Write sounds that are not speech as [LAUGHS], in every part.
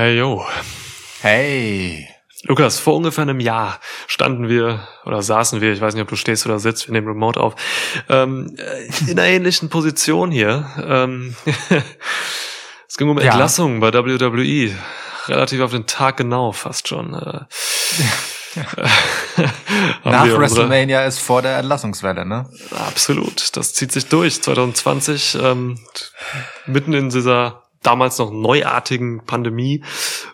Hey yo. Hey. Lukas, vor ungefähr einem Jahr standen wir oder saßen wir, ich weiß nicht, ob du stehst oder sitzt, wir nehmen Remote auf, ähm, in einer ähnlichen Position hier. Ähm, [LAUGHS] es ging um Ja. Entlassungen bei WWE. Relativ auf den Tag genau, fast schon. Äh, [LAUGHS] Nach WrestleMania ist vor der Entlassungswelle, ne? Absolut, das zieht sich durch. 2020, ähm, mitten in dieser damals noch neuartigen Pandemie,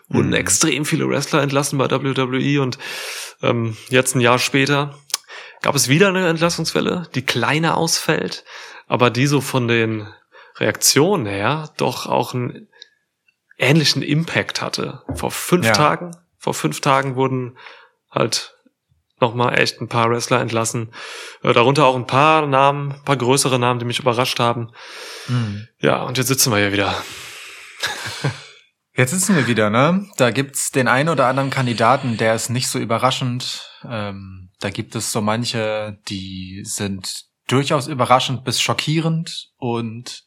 wurden Mhm. extrem viele Wrestler entlassen bei WWE und ähm, jetzt ein Jahr später gab es wieder eine Entlassungswelle, die kleiner ausfällt, aber die so von den Reaktionen her doch auch einen ähnlichen Impact hatte. Vor fünf Ja. Tagen, vor fünf Tagen wurden halt nochmal echt ein paar Wrestler entlassen. Äh, darunter auch ein paar Namen, ein paar größere Namen, die mich überrascht haben. Mhm. Ja, und jetzt sitzen wir hier wieder. Jetzt sitzen wir wieder, ne? Da gibt's den einen oder anderen Kandidaten, der ist nicht so überraschend. Ähm, da gibt es so manche, die sind durchaus überraschend bis schockierend und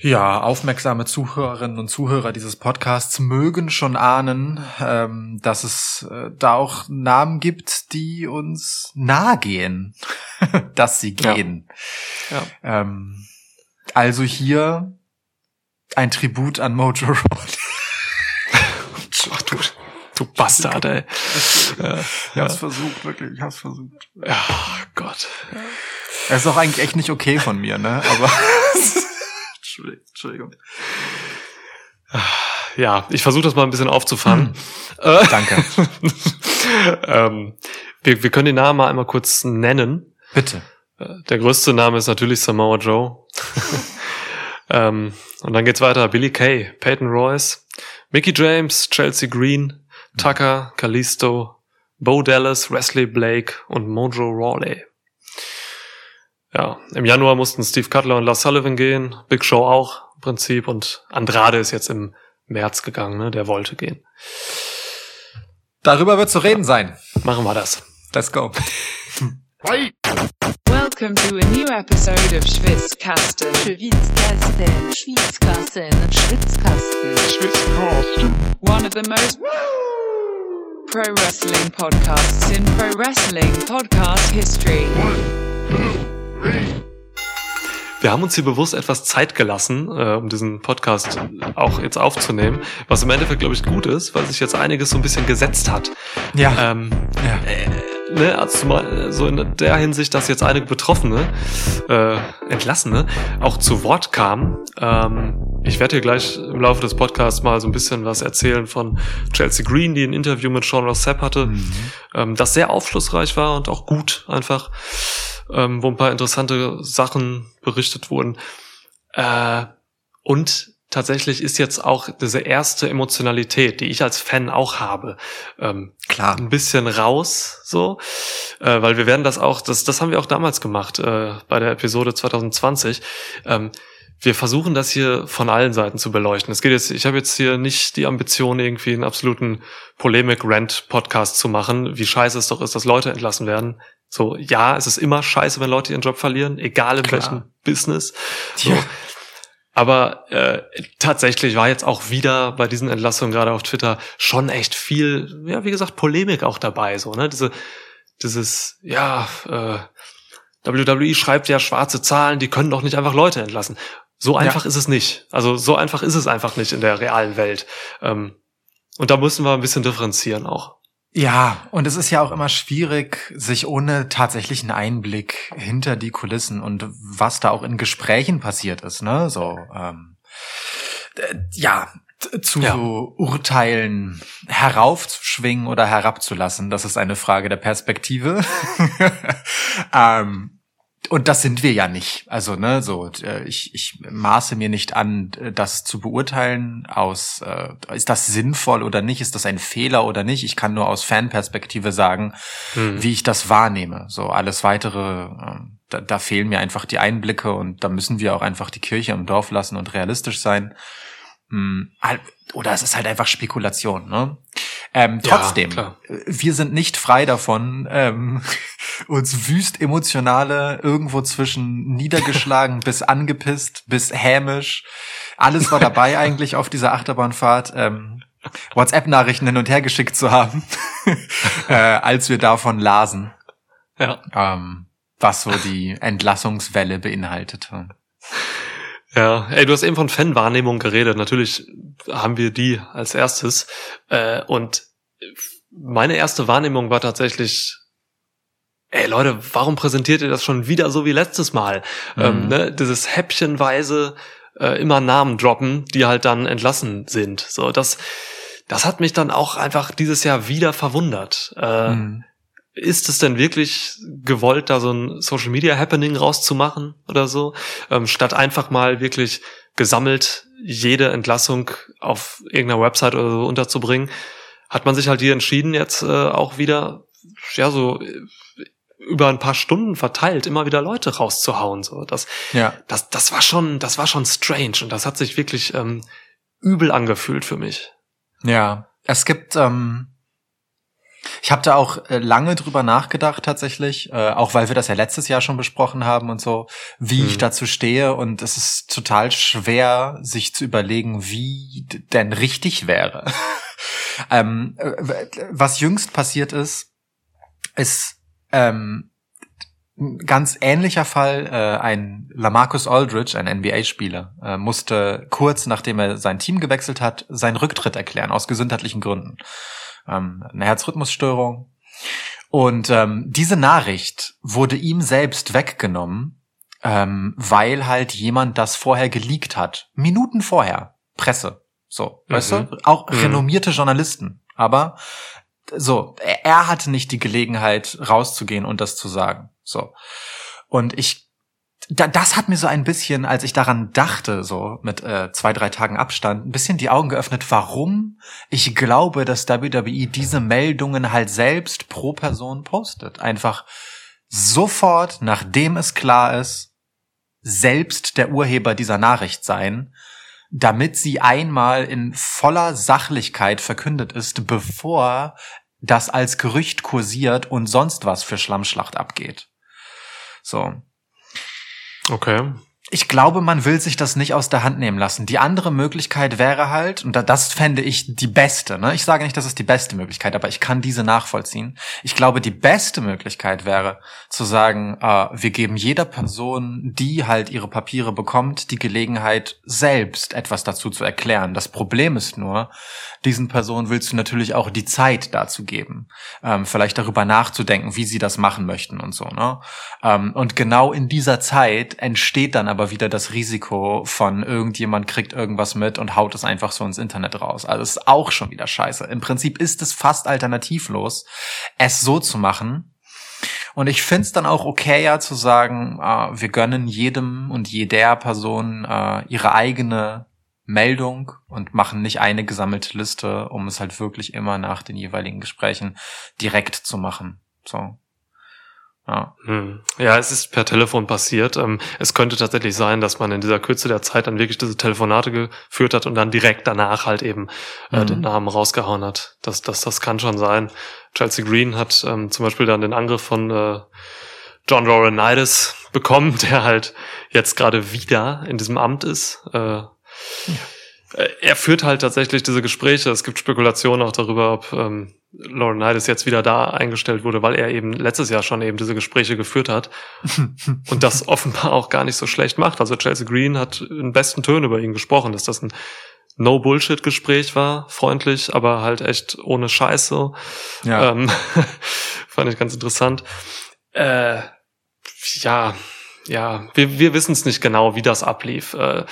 ja, aufmerksame Zuhörerinnen und Zuhörer dieses Podcasts mögen schon ahnen, ähm, dass es äh, da auch Namen gibt, die uns nahe gehen, [LAUGHS] dass sie Ja. gehen. Ja. Ähm, also hier ein Tribut an Mojo Rawley. [LAUGHS] Ach du, du Bastard, ey. Ja, Ich hab's versucht, wirklich, ich hab's versucht. ja, Gott. Es ist auch eigentlich echt nicht okay von mir, ne? Aber [LAUGHS] Entschuldigung. Ja, ich versuche das mal ein bisschen aufzufangen. Äh, Danke. [LAUGHS] ähm, wir, wir können den Namen mal einmal kurz nennen. Bitte. Äh, Der größte Name ist natürlich Samoa Joe. Ähm, und dann geht's weiter. Billy Kay, Peyton Royce, Mickey James, Chelsea Green, Tucker, Kalisto, Bo Dallas, Wesley Blake und Mojo Rawley. Ja, im Januar mussten Steve Cutler und Lars Sullivan gehen, Big Show auch im Prinzip und Andrade ist jetzt im März gegangen, ne? der wollte gehen. Darüber wird zu reden sein. Machen wir das. Let's go. Welcome to a new episode of Schwitzkasten. Schwitzkasten, Schwitzkasten, Schwitzkasten. One of the most pro wrestling podcasts in pro wrestling podcast history. Wir haben uns hier bewusst etwas Zeit gelassen, äh, um diesen Podcast auch jetzt aufzunehmen, was im Endeffekt, glaube ich, gut ist, weil sich jetzt einiges so ein bisschen gesetzt hat. Ja. Ähm, ja. Ne, also zumal, so in der Hinsicht, dass jetzt einige Betroffene, äh, Entlassene, auch zu Wort kamen. Ähm, ich werde hier gleich im Laufe des Podcasts mal so ein bisschen was erzählen von Chelsea Green, die ein Interview mit Sean Ross Sapp hatte, Mhm. ähm, das sehr aufschlussreich war und auch gut einfach, ähm, wo ein paar interessante Sachen berichtet wurden. Äh, und tatsächlich ist jetzt auch diese erste Emotionalität, die ich als Fan auch habe, ähm, Klar. ein bisschen raus, so, äh, weil wir werden das auch, das, das haben wir auch damals gemacht äh, bei der Episode 2020. Ähm, wir versuchen das hier von allen Seiten zu beleuchten. Es geht jetzt, ich habe jetzt hier nicht die Ambition, irgendwie einen absoluten Polemik-Rant-Podcast zu machen, wie scheiße es doch ist, dass Leute entlassen werden. So, ja, es ist immer scheiße, wenn Leute ihren Job verlieren, egal in Klar. welchem Business. So. Ja. Aber äh, tatsächlich war jetzt auch wieder bei diesen Entlassungen gerade auf Twitter schon echt viel, ja, wie gesagt, Polemik auch dabei. So, ne? Diese, dieses, ja, äh, WWE schreibt ja schwarze Zahlen, die können doch nicht einfach Leute entlassen. So einfach ist es nicht. Also so einfach ist es einfach nicht in der realen Welt. Ähm, und da müssen wir ein bisschen differenzieren auch. Ja, und es ist ja auch immer schwierig, sich ohne tatsächlichen Einblick hinter die Kulissen und was da auch in Gesprächen passiert ist, ne? So, ähm, äh, ja, zu Ja. Urteilen heraufzuschwingen oder herabzulassen. Das ist eine Frage der Perspektive. [LAUGHS] ähm, und das sind wir ja nicht. Also, ne, so, äh, ich, ich maße mir nicht an, äh, das zu beurteilen aus, äh, ist das sinnvoll oder nicht, ist das ein Fehler oder nicht. Ich kann nur aus Fanperspektive sagen, Hm. wie ich das wahrnehme. So, alles weitere, äh, da, da fehlen mir einfach die Einblicke und da müssen wir auch einfach die Kirche im Dorf lassen und realistisch sein. Hm, Oder es ist halt einfach Spekulation, ne? Ähm, Ja, trotzdem, äh, wir sind nicht frei davon, ähm, [LAUGHS] uns wüst emotionale irgendwo zwischen niedergeschlagen [LAUGHS] bis angepisst bis hämisch alles war dabei [LAUGHS] eigentlich auf dieser Achterbahnfahrt. Ähm, WhatsApp-Nachrichten hin und her geschickt zu haben, äh, als wir davon lasen, Ja. ähm, was so die Entlassungswelle beinhaltete. Ja, ey, du hast eben von Fanwahrnehmung geredet. Natürlich haben wir die als erstes. Äh, und meine erste Wahrnehmung war tatsächlich, ey Leute, warum präsentiert ihr das schon wieder so wie letztes Mal? Mhm. Ähm, ne, dieses häppchenweise äh, immer Namen droppen, die halt dann entlassen sind. So, das, das hat mich dann auch einfach dieses Jahr wieder verwundert. Äh, Mhm. Ist es denn wirklich gewollt, da so ein Social Media Happening rauszumachen oder so, ähm, statt einfach mal wirklich gesammelt jede Entlassung auf irgendeiner Website oder so unterzubringen, hat man sich halt hier entschieden, jetzt äh, auch wieder, ja, so äh, über ein paar Stunden verteilt immer wieder Leute rauszuhauen. So, das, Ja. das, das war schon, das war schon strange und das hat sich wirklich ähm, übel angefühlt für mich. Ja, es gibt, ähm, ich habe da auch äh, lange drüber nachgedacht tatsächlich, äh, auch weil wir das ja letztes Jahr schon besprochen haben und so, wie ich Mhm. dazu stehe und es ist total schwer, sich zu überlegen, wie denn richtig wäre. [LAUGHS] ähm, äh, was jüngst passiert ist, ist ähm, ein ganz ähnlicher Fall, äh, ein Lamarcus Aldridge, ein NBA-Spieler, äh, musste kurz nachdem er sein Team gewechselt hat, seinen Rücktritt erklären, aus gesundheitlichen Gründen. Ähm, eine Herzrhythmusstörung. Und ähm, diese Nachricht wurde ihm selbst weggenommen, ähm, weil halt jemand das vorher geleakt hat. Minuten vorher. Presse. So, weißt Mhm. du? Auch Mhm. renommierte Journalisten. Aber so, er, er hatte nicht die Gelegenheit rauszugehen und das zu sagen. So. Und ich, da, das hat mir so ein bisschen, als ich daran dachte, so mit äh, zwei, drei Tagen Abstand, ein bisschen die Augen geöffnet, warum ich glaube, dass WWE diese Meldungen halt selbst pro Person postet. Einfach sofort, nachdem es klar ist, selbst der Urheber dieser Nachricht sein, damit sie einmal in voller Sachlichkeit verkündet ist, bevor das als Gerücht kursiert und sonst was für Schlammschlacht abgeht. So. Okay. Ich glaube, man will sich das nicht aus der Hand nehmen lassen. Die andere Möglichkeit wäre halt, und da- das fände ich die beste, ne? Ich sage nicht, das ist die beste Möglichkeit, aber ich kann diese nachvollziehen. Ich glaube, die beste Möglichkeit wäre zu sagen, äh, wir geben jeder Person, die halt ihre Papiere bekommt, die Gelegenheit, selbst etwas dazu zu erklären. Das Problem ist nur, diesen Personen willst du natürlich auch die Zeit dazu geben, ähm, vielleicht darüber nachzudenken, wie sie das machen möchten und so, ne? Ähm, und genau in dieser Zeit entsteht dann aber wieder das Risiko von irgendjemand kriegt irgendwas mit und haut es einfach so ins Internet raus. Also ist auch schon wieder scheiße. Im Prinzip ist es fast alternativlos, es so zu machen. Und ich find's dann auch okayer zu sagen, äh, wir gönnen jedem und jeder Person äh, ihre eigene Meldung und machen nicht eine gesammelte Liste, um es halt wirklich immer nach den jeweiligen Gesprächen direkt zu machen. So. Ja. Hm. Ja, es ist per Telefon passiert. Ähm, es könnte tatsächlich sein, dass man in dieser Kürze der Zeit dann wirklich diese Telefonate geführt hat und dann direkt danach halt eben äh, Mhm. den Namen rausgehauen hat. Das, das, das kann schon sein. Chelsea Green hat ähm, zum Beispiel dann den Angriff von äh, John Laurinaitis bekommen, der halt jetzt gerade wieder in diesem Amt ist. Äh, äh, Er führt halt tatsächlich diese Gespräche. Es gibt Spekulationen auch darüber, ob ähm, Laurinaitis jetzt wieder da eingestellt wurde, weil er eben letztes Jahr schon eben diese Gespräche geführt hat [LAUGHS] und das offenbar auch gar nicht so schlecht macht. Also Chelsea Green hat in besten Tönen über ihn gesprochen, dass das ein No-Bullshit-Gespräch war, freundlich, aber halt echt ohne Scheiße. Ja. Ähm, [LAUGHS] fand ich ganz interessant. Äh, ja, ja, wir, wir wissen es nicht genau, wie das ablief. Äh,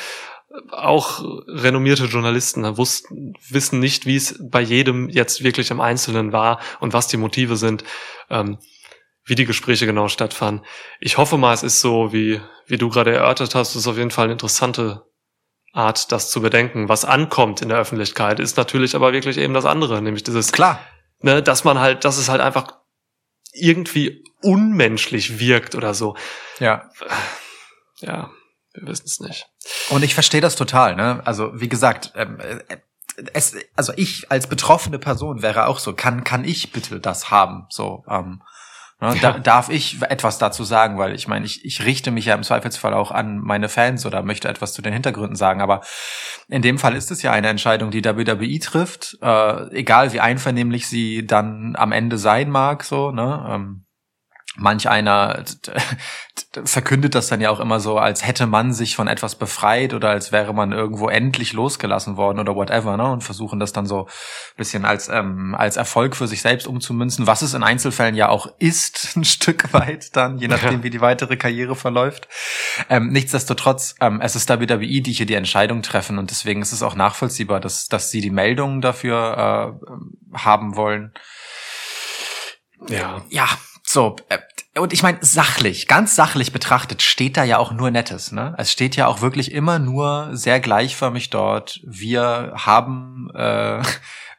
auch renommierte Journalisten wussten, wissen nicht, wie es bei jedem jetzt wirklich im Einzelnen war und was die Motive sind, ähm, wie die Gespräche genau stattfanden. Ich hoffe mal, es ist so, wie, wie du gerade erörtert hast, es ist auf jeden Fall eine interessante Art, das zu bedenken. Was ankommt in der Öffentlichkeit, ist natürlich aber wirklich eben das andere, nämlich dieses Klar. ne, dass man halt, dass es halt einfach irgendwie unmenschlich wirkt oder so. Ja. Ja, wir wissen es nicht. Und ich verstehe das total, ne? Also, wie gesagt, ähm, äh, es, also ich als betroffene Person wäre auch so, kann, kann ich bitte das haben? So, ähm, Ne? Da, darf ich etwas dazu sagen, weil ich meine, ich, ich richte mich ja im Zweifelsfall auch an meine Fans oder möchte etwas zu den Hintergründen sagen, aber in dem Fall ist es ja eine Entscheidung, die WWE trifft, äh, egal wie einvernehmlich sie dann am Ende sein mag, so, ne? Ähm, manch einer verkündet das dann ja auch immer so, als hätte man sich von etwas befreit oder als wäre man irgendwo endlich losgelassen worden oder whatever, ne? Und versuchen das dann so bisschen als, ähm, als Erfolg für sich selbst umzumünzen, was es in Einzelfällen ja auch ist, [LAUGHS] ein Stück weit dann, je nachdem, ja. wie die weitere Karriere verläuft. Ähm, nichtsdestotrotz, ähm, es ist WWE, die hier die Entscheidung treffen und deswegen ist es auch nachvollziehbar, dass, dass sie die Meldungen dafür äh, haben wollen. Ja. Ja, so, äh, und ich meine, sachlich, ganz sachlich betrachtet, steht da ja auch nur Nettes. Ne? Es steht ja auch wirklich immer nur sehr gleichförmig dort. Wir haben äh,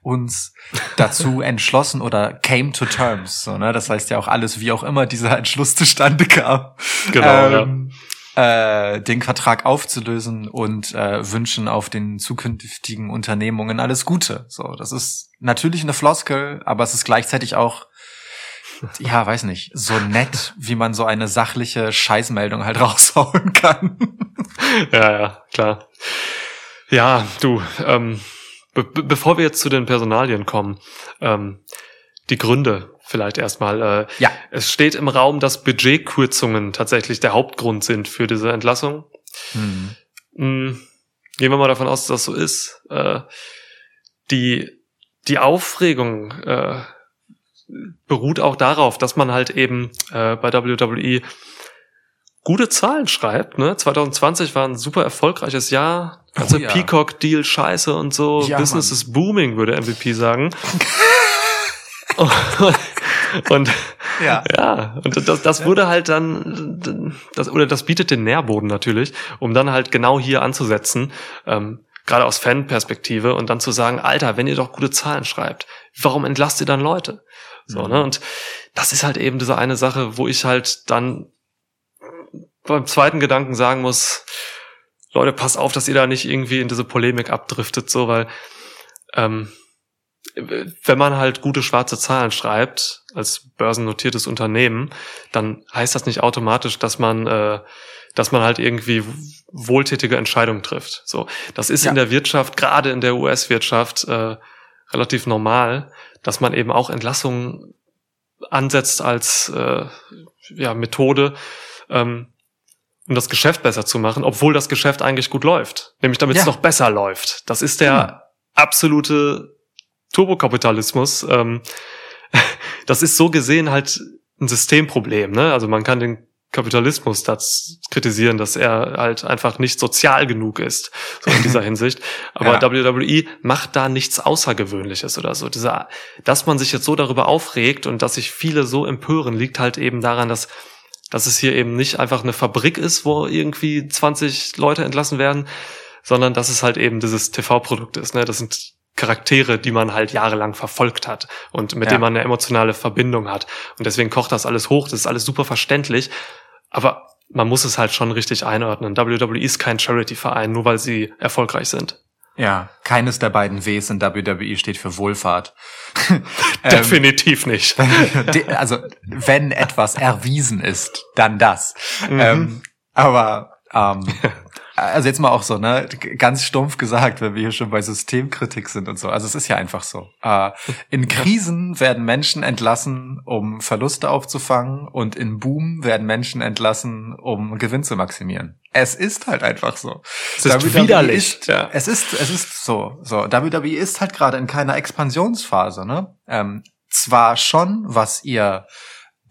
uns dazu [LAUGHS] entschlossen oder came to terms. So, ne? Das heißt ja auch alles, wie auch immer dieser Entschluss zustande kam. Genau. Ähm, ja. äh, den Vertrag aufzulösen und äh, wünschen auf den zukünftigen Unternehmungen alles Gute. So, das ist natürlich eine Floskel, aber es ist gleichzeitig auch ja, weiß nicht, so nett, wie man so eine sachliche Scheißmeldung halt [LAUGHS] raushauen kann. ja, ja, klar. Ja, du, ähm, be bevor wir jetzt zu den Personalien kommen, ähm, die Gründe vielleicht erstmal. Äh, ja. Es steht im Raum, dass Budgetkürzungen tatsächlich der Hauptgrund sind für diese Entlassung. Hm. Mhm. Gehen wir mal davon aus, dass das so ist. Äh, die, die Aufregung äh, beruht auch darauf, dass man halt eben äh, bei WWE gute Zahlen schreibt. Ne? 2020 war ein super erfolgreiches Jahr. Also oh, ja. Peacock-Deal scheiße und so. Ja, Business Mann. is booming, würde MVP sagen. [LAUGHS] und ja, ja und das, das wurde halt dann, das, oder das bietet den Nährboden natürlich, um dann halt genau hier anzusetzen. Ähm, gerade aus Fanperspektive und dann zu sagen, Alter, wenn ihr doch gute Zahlen schreibt, warum entlasst ihr dann Leute? So, mhm. ne? Und das ist halt eben diese eine Sache, wo ich halt dann beim zweiten Gedanken sagen muss, Leute, passt auf, dass ihr da nicht irgendwie in diese Polemik abdriftet, so, weil ähm, wenn man halt gute schwarze Zahlen schreibt als börsennotiertes Unternehmen, dann heißt das nicht automatisch, dass man äh, dass man halt irgendwie wohltätige Entscheidungen trifft. So, das ist ja. in der Wirtschaft, gerade in der US-Wirtschaft, äh, relativ normal, dass man eben auch Entlassungen ansetzt als äh, ja, Methode, ähm, um das Geschäft besser zu machen, obwohl das Geschäft eigentlich gut läuft. Nämlich damit ja. es noch besser läuft. Das ist der ja. absolute Turbokapitalismus. Ähm, [LAUGHS] das ist so gesehen halt ein Systemproblem. Ne? Also man kann den Kapitalismus das kritisieren, dass er halt einfach nicht sozial genug ist, so in dieser [LAUGHS] Hinsicht. Aber ja. WWE macht da nichts Außergewöhnliches oder so. Dieser, dass man sich jetzt so darüber aufregt und dass sich viele so empören, liegt halt eben daran, dass, dass es hier eben nicht einfach eine Fabrik ist, wo irgendwie 20 Leute entlassen werden, sondern dass es halt eben dieses TV-Produkt ist. Ne? Das sind Charaktere, die man halt jahrelang verfolgt hat und mit ja. denen man eine emotionale Verbindung hat. Und deswegen kocht das alles hoch, das ist alles super verständlich. Aber man muss es halt schon richtig einordnen. WWE ist kein Charity-Verein, nur weil sie erfolgreich sind. Ja, keines der beiden Ws in WWE steht für Wohlfahrt. [LAUGHS] Definitiv nicht. [LAUGHS] also, wenn etwas erwiesen ist, dann das. Mhm. Ähm, aber ähm, [LAUGHS] also jetzt mal auch so, ne, ganz stumpf gesagt, wenn wir hier schon bei Systemkritik sind und so. Also es ist ja einfach so. Äh, in Krisen werden Menschen entlassen, um Verluste aufzufangen und in Boom werden Menschen entlassen, um Gewinn zu maximieren. Es ist halt einfach so. Es ist WWE widerlich. Ist, ja. Es ist, es ist so. So, WWE ist halt gerade in keiner Expansionsphase, ne? Ähm, zwar schon, was ihr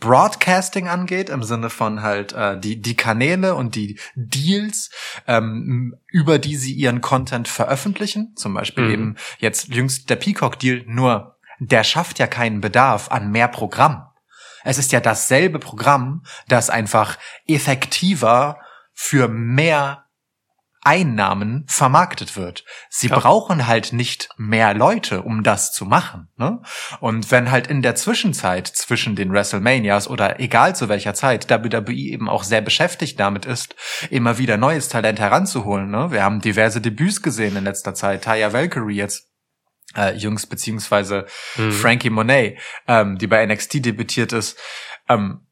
Broadcasting angeht, im Sinne von halt äh, die, die Kanäle und die Deals, ähm, über die sie ihren Content veröffentlichen. Zum Beispiel mhm. eben jetzt jüngst der Peacock-Deal, nur der schafft ja keinen Bedarf an mehr Programm. Es ist ja dasselbe Programm, das einfach effektiver für mehr Einnahmen vermarktet wird. Sie ja. brauchen halt nicht mehr Leute, um das zu machen. Ne? Und wenn halt in der Zwischenzeit zwischen den WrestleManias oder egal zu welcher Zeit WWE eben auch sehr beschäftigt damit ist, immer wieder neues Talent heranzuholen. Ne? Wir haben diverse Debüts gesehen in letzter Zeit. Taya Valkyrie jetzt äh, jüngst beziehungsweise mhm. Frankie Monet, ähm, die bei NXT debütiert ist. Ähm,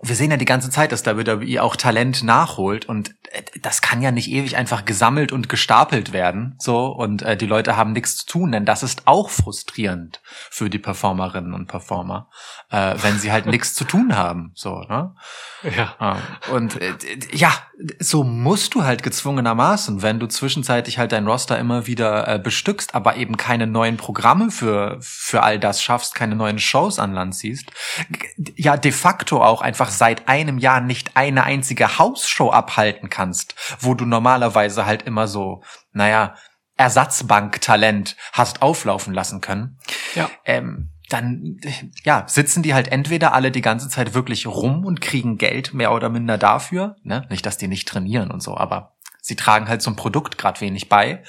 wir sehen ja die ganze Zeit, dass WWE auch Talent nachholt und äh, das kann ja nicht ewig einfach gesammelt und gestapelt werden, so und äh, die Leute haben nichts zu tun, denn das ist auch frustrierend für die Performerinnen und Performer, äh, wenn sie halt [LAUGHS] nichts zu tun haben, so ne? Ja. Ähm, Und äh, ja, so musst du halt gezwungenermaßen, wenn du zwischenzeitlich halt dein Roster immer wieder äh, bestückst, aber eben keine neuen Programme für, für all das schaffst, keine neuen Shows an Land ziehst, ja de facto auch einfach seit einem Jahr nicht eine einzige Hausshow abhalten kannst, wo du normalerweise halt immer so, naja, Ersatzbanktalent hast auflaufen lassen können Ja. ähm, dann ja, sitzen die halt entweder alle die ganze Zeit wirklich rum und kriegen Geld mehr oder minder dafür, ne? Nicht, dass die nicht trainieren und so, aber sie tragen halt zum Produkt gerade wenig bei.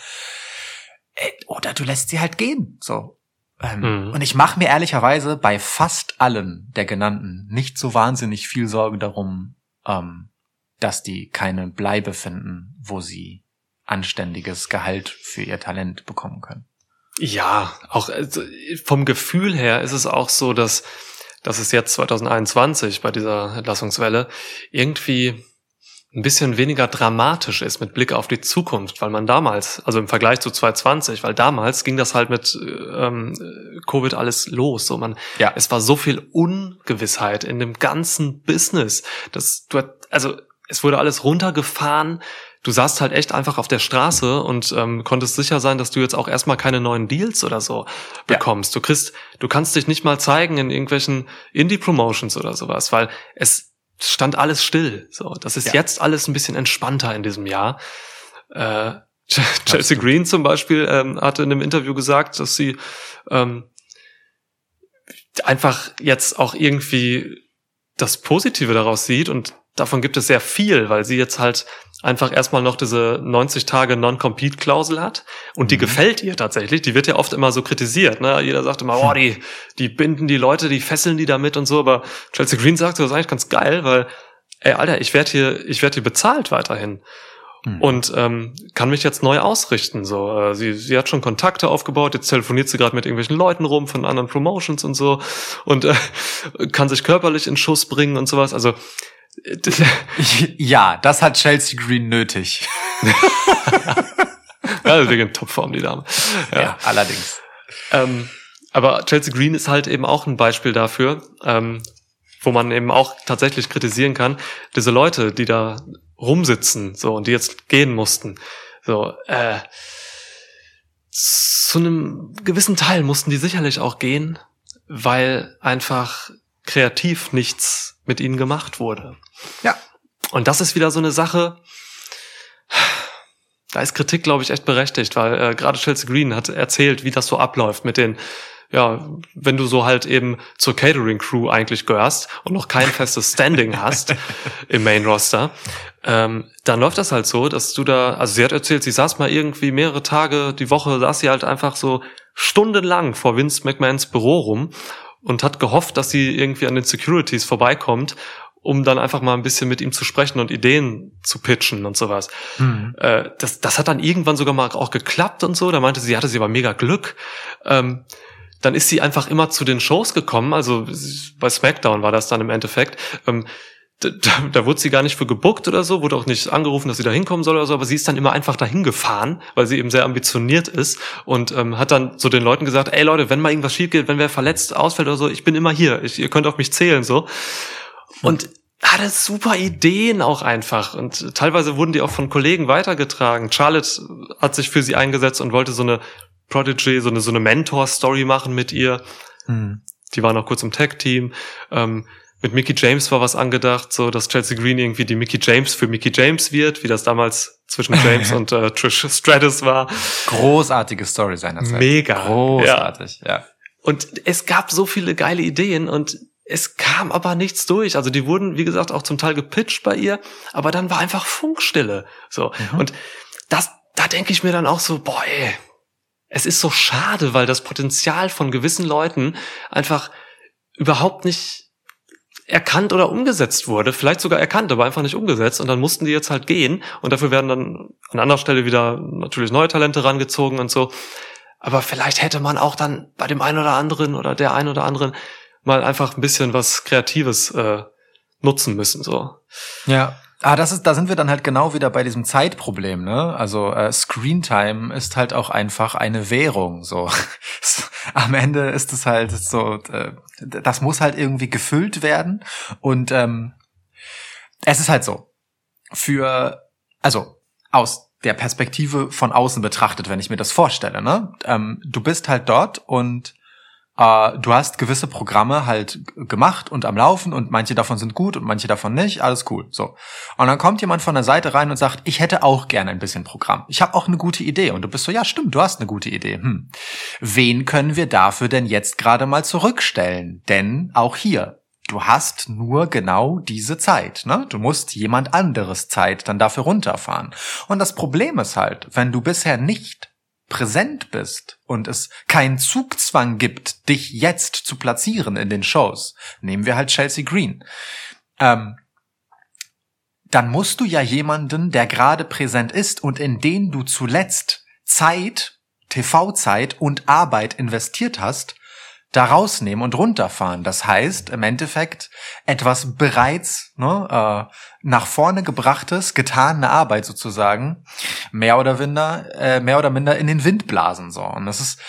Äh, Oder du lässt sie halt gehen, so. Ähm, Mhm. Und ich mache mir ehrlicherweise bei fast allen der genannten nicht so wahnsinnig viel Sorge darum, ähm, dass die keine Bleibe finden, wo sie anständiges Gehalt für ihr Talent bekommen können. Ja, auch also, vom Gefühl her ist es auch so, dass, dass es jetzt 2021 bei dieser Entlassungswelle irgendwie ein bisschen weniger dramatisch ist mit Blick auf die Zukunft, weil man damals, also im Vergleich zu 2020, weil damals ging das halt mit ähm, Covid alles los. So man, Ja. es war so viel Ungewissheit in dem ganzen Business, dass du, also es wurde alles runtergefahren. Du saßt halt echt einfach auf der Straße und ähm, konntest sicher sein, dass du jetzt auch erstmal keine neuen Deals oder so bekommst. Du kriegst, du kannst dich nicht mal zeigen in irgendwelchen Indie-Promotions oder sowas, weil es stand alles still. So, das ist Ja. jetzt alles ein bisschen entspannter in diesem Jahr. Äh, [LAUGHS] Chelsea Green zum Beispiel ähm, hatte in einem Interview gesagt, dass sie ähm, einfach jetzt auch irgendwie das Positive daraus sieht und davon gibt es sehr viel, weil sie jetzt halt einfach erstmal noch diese 90 Tage Non-Compete-Klausel hat und die Mhm. gefällt ihr tatsächlich. Die wird ja oft immer so kritisiert. Ne? Jeder sagt immer, oh, die, die binden die Leute, die fesseln die damit und so. Aber Chelsea Green sagt, das ist eigentlich ganz geil, weil, ey, Alter, ich werde hier, ich werde hier bezahlt weiterhin Mhm. und ähm, kann mich jetzt neu ausrichten. So, äh, sie, sie hat schon Kontakte aufgebaut. Jetzt telefoniert sie gerade mit irgendwelchen Leuten rum von anderen Promotions und so und äh, kann sich körperlich in Schuss bringen und sowas. Also [LAUGHS] Ja, das hat Chelsea Green nötig. [LAUGHS] ja, wegen Topform die Dame. Ja. allerdings. Ähm, aber Chelsea Green ist halt eben auch ein Beispiel dafür, ähm, wo man eben auch tatsächlich kritisieren kann, diese Leute, die da rumsitzen, so, und die jetzt gehen mussten, so, äh, zu einem gewissen Teil mussten die sicherlich auch gehen, weil einfach kreativ nichts mit ihnen gemacht wurde. Ja. Und das ist wieder so eine Sache, da ist Kritik, glaube ich, echt berechtigt, weil äh, gerade Chelsea Green hat erzählt, wie das so abläuft mit den, ja, wenn du so halt eben zur Catering Crew eigentlich gehörst und noch kein festes Standing hast [LAUGHS] im Main Roster, ähm, dann läuft das halt so, dass du da, also sie hat erzählt, sie saß mal irgendwie mehrere Tage die Woche, saß sie halt einfach so stundenlang vor Vince McMahons Büro rum und hat gehofft, dass sie irgendwie an den Securities vorbeikommt, um dann einfach mal ein bisschen mit ihm zu sprechen und Ideen zu pitchen und sowas. Hm. Äh, das, das hat dann irgendwann sogar mal auch geklappt und so. Da meinte sie, hatte sie aber mega Glück. Ähm, dann ist sie einfach immer zu den Shows gekommen. Also bei SmackDown war das dann im Endeffekt. Ähm, da, da, da wurde sie gar nicht für gebuckt oder so, wurde auch nicht angerufen, dass sie da hinkommen soll oder so, aber sie ist dann immer einfach dahin gefahren, weil sie eben sehr ambitioniert ist und ähm, hat dann so den Leuten gesagt, ey Leute, wenn mal irgendwas schief geht, wenn wer verletzt ausfällt oder so, ich bin immer hier, ich, ihr könnt auf mich zählen so. Und hatte super Ideen auch einfach und teilweise wurden die auch von Kollegen weitergetragen. Charlotte hat sich für sie eingesetzt und wollte so eine Prodigy, so eine so eine Mentor-Story machen mit ihr. Hm. Die war noch kurz im Tag-Team. Ähm, mit Mickey James war was angedacht, so dass Chelsea Green irgendwie die Mickey James für Mickey James wird, wie das damals zwischen James [LAUGHS] und äh, Trish Stratus war. Großartige Story seinerzeit. Mega. Großartig, ja. Und es gab so viele geile Ideen und es kam aber nichts durch. Also die wurden, wie gesagt, auch zum Teil gepitcht bei ihr, aber dann war einfach Funkstille. So. Mhm. Und das, da denke ich mir dann auch so, boah, ey, es ist so schade, weil das Potenzial von gewissen Leuten einfach überhaupt nicht erkannt oder umgesetzt wurde. Vielleicht sogar erkannt, aber einfach nicht umgesetzt. Und dann mussten die jetzt halt gehen. Und dafür werden dann an anderer Stelle wieder natürlich neue Talente rangezogen und so. Aber vielleicht hätte man auch dann bei dem einen oder anderen oder der einen oder anderen mal einfach ein bisschen was Kreatives äh, nutzen müssen. So. Ja. Ah, das ist, da sind wir dann halt genau wieder bei diesem Zeitproblem, ne? Also äh, Screentime ist halt auch einfach eine Währung. So [LAUGHS] am Ende ist es halt so, äh, das muss halt irgendwie gefüllt werden und ähm, es ist halt so für, also aus der Perspektive von außen betrachtet, wenn ich mir das vorstelle, ne? Ähm, du bist halt dort und äh, du hast gewisse Programme halt gemacht und am Laufen und manche davon sind gut und manche davon nicht, alles cool. So. Und dann kommt jemand von der Seite rein und sagt, ich hätte auch gerne ein bisschen Programm. Ich habe auch eine gute Idee. Und du bist so, ja, stimmt, du hast eine gute Idee. Hm. Wen können wir dafür denn jetzt gerade mal zurückstellen? Denn auch hier, du hast nur genau diese Zeit. Ne? Du musst jemand anderes Zeit dann dafür runterfahren. Und das Problem ist halt, wenn du bisher nicht präsent bist und es keinen Zugzwang gibt, dich jetzt zu platzieren in den Shows, nehmen wir halt Chelsea Green, ähm, dann musst du ja jemanden, der gerade präsent ist und in den du zuletzt Zeit, TV-Zeit und Arbeit investiert hast, da rausnehmen und runterfahren. Das heißt, im Endeffekt etwas bereits ne, äh, nach vorne gebrachtes, getane Arbeit sozusagen, mehr oder minder, äh, mehr oder minder in den Wind blasen. So. Und das ist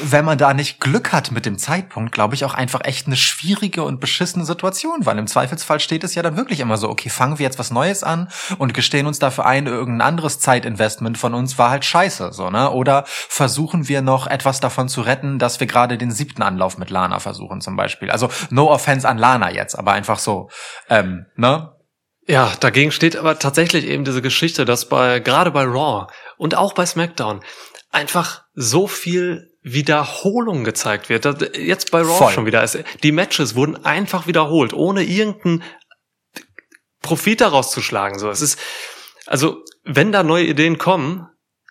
wenn man da nicht Glück hat mit dem Zeitpunkt, glaube ich, auch einfach echt eine schwierige und beschissene Situation, weil im Zweifelsfall steht es ja dann wirklich immer so, okay, fangen wir jetzt was Neues an und gestehen uns dafür ein, irgendein anderes Zeitinvestment von uns war halt scheiße, so, ne? Oder versuchen wir noch etwas davon zu retten, dass wir gerade den siebten Anlauf mit Lana versuchen, zum Beispiel. Also, no offense an Lana jetzt, aber einfach so, ähm, ne? Ja, dagegen steht aber tatsächlich eben diese Geschichte, dass bei, gerade bei Raw und auch bei SmackDown einfach so viel Wiederholung gezeigt wird. Jetzt bei Raw Voll. schon wieder. Die Matches wurden einfach wiederholt, ohne irgendeinen Profit daraus zu schlagen. So, es ist, also, wenn da neue Ideen kommen,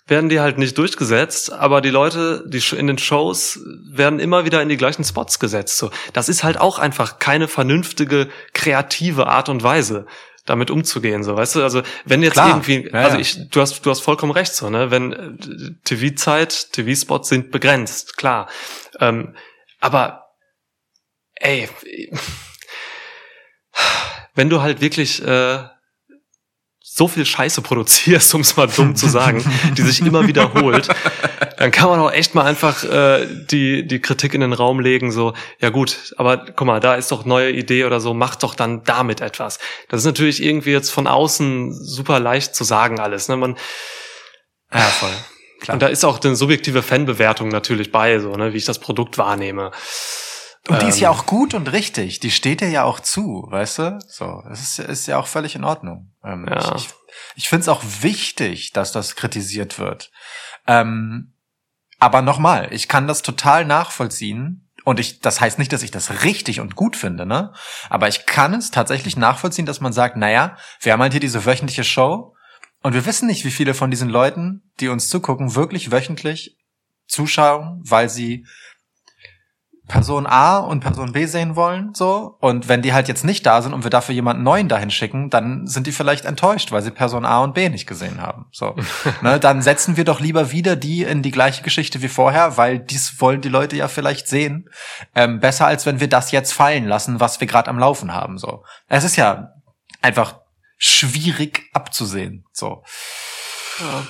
werden die halt nicht durchgesetzt, aber die Leute, die in den Shows werden immer wieder in die gleichen Spots gesetzt. So, das ist halt auch einfach keine vernünftige, kreative Art und Weise damit umzugehen, so, weißt du? Also, wenn jetzt Klar. irgendwie, ja, also ich, du hast, du hast vollkommen recht, so, ne? Wenn äh, TV-Zeit, TV-Spots sind begrenzt, klar. Ähm, aber, ey, wenn du halt wirklich äh, so viel Scheiße produzierst, [LAUGHS] um es mal dumm zu sagen, die sich immer wiederholt, dann kann man auch echt mal einfach äh, die, die Kritik in den Raum legen, so, ja gut, aber guck mal, da ist doch neue Idee oder so, mach doch dann damit etwas. Das ist natürlich irgendwie jetzt von außen super leicht zu sagen alles. Ne? Man, ja, voll. Klar. Und da ist auch eine subjektive Fanbewertung natürlich bei, so, ne, wie ich das Produkt wahrnehme. Und die ist ja ähm. auch gut und richtig. Die steht dir ja auch zu, weißt du? So, das ist, ist ja auch völlig in Ordnung. Ähm, ja. Ich, ich, ich finde es auch wichtig, dass das kritisiert wird. Ähm, aber nochmal, ich kann das total nachvollziehen. Und ich, das heißt nicht, dass ich das richtig und gut finde, ne? Aber ich kann es tatsächlich nachvollziehen, dass man sagt, naja, wir haben halt hier diese wöchentliche Show und wir wissen nicht, wie viele von diesen Leuten, die uns zugucken, wirklich wöchentlich zuschauen, weil sie Person A und Person B sehen wollen, so. Und wenn die halt jetzt nicht da sind und wir dafür jemanden neuen dahin schicken, dann sind die vielleicht enttäuscht, weil sie Person A und B nicht gesehen haben, so. [LAUGHS] ne, dann setzen wir doch lieber wieder die in die gleiche Geschichte wie vorher, weil dies wollen die Leute ja vielleicht sehen. Ähm, besser als wenn wir das jetzt fallen lassen, was wir gerade am Laufen haben, so. Es ist ja einfach schwierig abzusehen, so. Ja.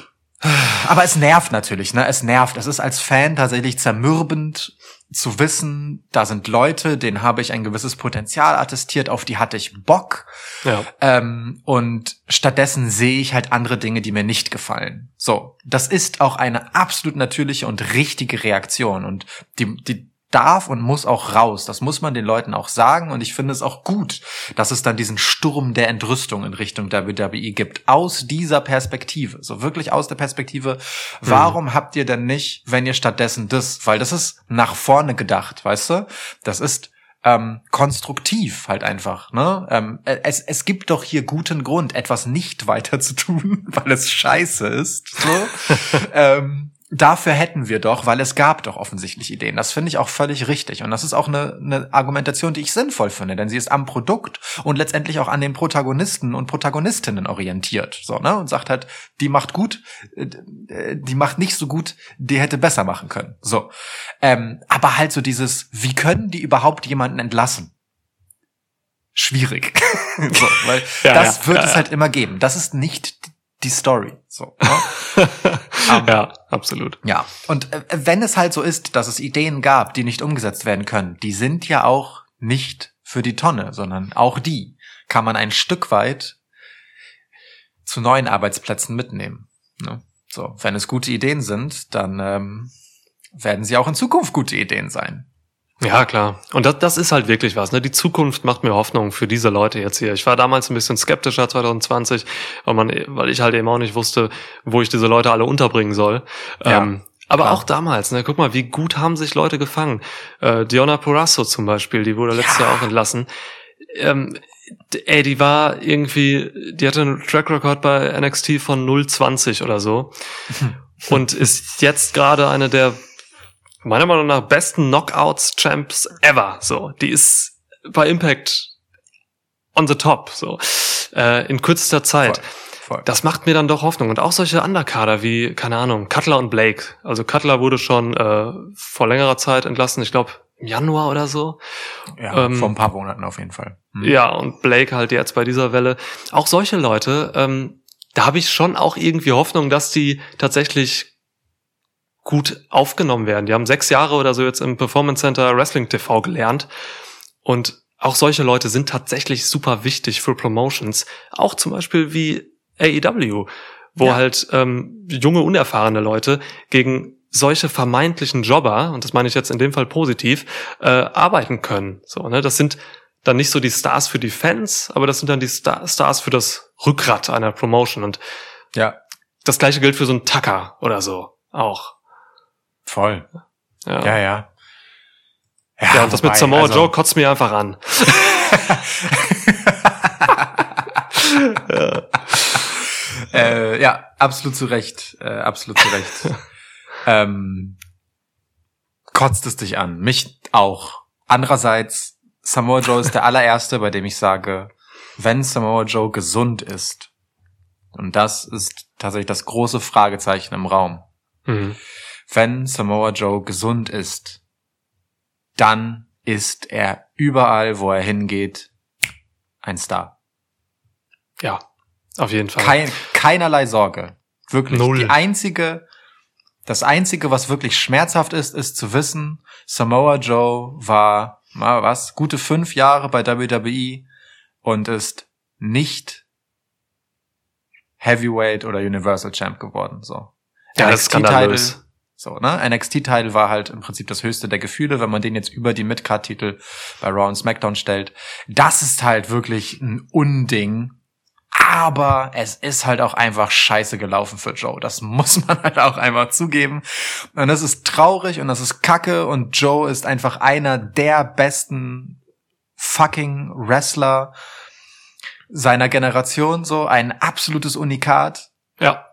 Aber es nervt natürlich, ne? Es nervt. Es ist als Fan tatsächlich zermürbend zu wissen, da sind Leute, denen habe ich ein gewisses Potenzial attestiert, auf die hatte ich Bock. Ja. Ähm, und stattdessen sehe ich halt andere Dinge, die mir nicht gefallen. So, das ist auch eine absolut natürliche und richtige Reaktion. Und die, die darf und muss auch raus. Das muss man den Leuten auch sagen. Und ich finde es auch gut, dass es dann diesen Sturm der Entrüstung in Richtung WWE gibt. Aus dieser Perspektive. So wirklich aus der Perspektive. Warum mhm. habt ihr denn nicht, wenn ihr stattdessen das, weil das ist nach vorne gedacht, weißt du? Das ist ähm, konstruktiv halt einfach. Ne? Ähm, es, es gibt doch hier guten Grund, etwas nicht [LAUGHS] weiter zu tun, weil es scheiße ist. So. [LAUGHS] ähm, dafür hätten wir doch, weil es gab doch offensichtlich Ideen. Das finde ich auch völlig richtig. Und das ist auch eine, eine Argumentation, die ich sinnvoll finde, denn sie ist am Produkt und letztendlich auch an den Protagonisten und Protagonistinnen orientiert. So, ne? Und sagt halt, die macht gut, äh, die macht nicht so gut, die hätte besser machen können. So. Ähm, aber halt so dieses, wie können die überhaupt jemanden entlassen? Schwierig. [LAUGHS] so, weil Ja, das ja, wird ja, es halt immer geben. Das ist nicht die Story. So. Ne? Aber- [LAUGHS] ja, absolut. ja, und äh, wenn es halt so ist, dass es Ideen gab, die nicht umgesetzt werden können, die sind ja auch nicht für die Tonne, sondern auch die kann man ein Stück weit zu neuen Arbeitsplätzen mitnehmen. Ne? So, wenn es gute Ideen sind, dann ähm, werden sie auch in Zukunft gute Ideen sein. Ja, klar. Und das, das ist halt wirklich was. Ne? Die Zukunft macht mir Hoffnung für diese Leute jetzt hier. Ich war damals ein bisschen skeptischer 2020, weil, man, weil ich halt eben auch nicht wusste, wo ich diese Leute alle unterbringen soll. Ja, ähm, aber klar. auch damals, ne, guck mal, wie gut haben sich Leute gefangen. Äh, Diona Purasso zum Beispiel, die wurde letztes Ja. Jahr auch entlassen. Ähm, ey, die war irgendwie, die hatte einen Track Record bei NXT von 0,20 oder so. [LAUGHS] und ist jetzt gerade eine der meiner Meinung nach besten Knockouts-Champs ever. So, die ist bei Impact on the top. So, äh, in kürzester Zeit. Voll. Das macht mir dann doch Hoffnung. Und auch solche Underkader wie, keine Ahnung, Cutler und Blake. Also Cutler wurde schon äh, vor längerer Zeit entlassen, ich glaube im Januar oder so. ja, ähm, vor ein paar Monaten auf jeden Fall. Hm. Ja, und Blake halt jetzt bei dieser Welle. Auch solche Leute, ähm, da habe ich schon auch irgendwie Hoffnung, dass die tatsächlich gut aufgenommen werden. Die haben sechs Jahre oder so jetzt im Performance Center Wrestling TV gelernt. Und auch solche Leute sind tatsächlich super wichtig für Promotions. Auch zum Beispiel wie AEW, wo Ja. halt ähm, junge, unerfahrene Leute gegen solche vermeintlichen Jobber, und das meine ich jetzt in dem Fall positiv, äh, arbeiten können. So, ne? Das sind dann nicht so die Stars für die Fans, aber das sind dann die Star Stars für das Rückgrat einer Promotion. Und Ja, das gleiche gilt für so einen Tucker oder so auch. Voll. Ja, Ja, ja. ja und das mit wobei, Samoa also- Joe kotzt mir einfach an. [LAUGHS] Äh, ja, absolut zu Recht. Äh, absolut zu Recht. [LAUGHS] ähm, kotzt es dich an. Mich auch. Andererseits, Samoa Joe ist der allererste, bei dem ich sage, wenn Samoa Joe gesund ist, und das ist tatsächlich das große Fragezeichen im Raum, Mhm. Wenn Samoa Joe gesund ist, dann ist er überall, wo er hingeht, ein Star. Ja, auf jeden Fall. Kein, keinerlei Sorge. Wirklich. Null. Die einzige, das einzige, was wirklich schmerzhaft ist, ist zu wissen, Samoa Joe war, mal was, gute fünf Jahre bei WWE und ist nicht Heavyweight oder Universal Champ geworden, so. ja, das ist skandalös. So, ne? NXT-Titel war halt im Prinzip das höchste der Gefühle, wenn man den jetzt über die Midcard-Titel bei Raw und SmackDown stellt. Das ist halt wirklich ein Unding. Aber es ist halt auch einfach scheiße gelaufen für Joe. Das [LAUGHS] muss man halt auch einfach zugeben. Und das ist traurig und das ist kacke und Joe ist einfach einer der besten fucking Wrestler seiner Generation, so ein absolutes Unikat. Ja.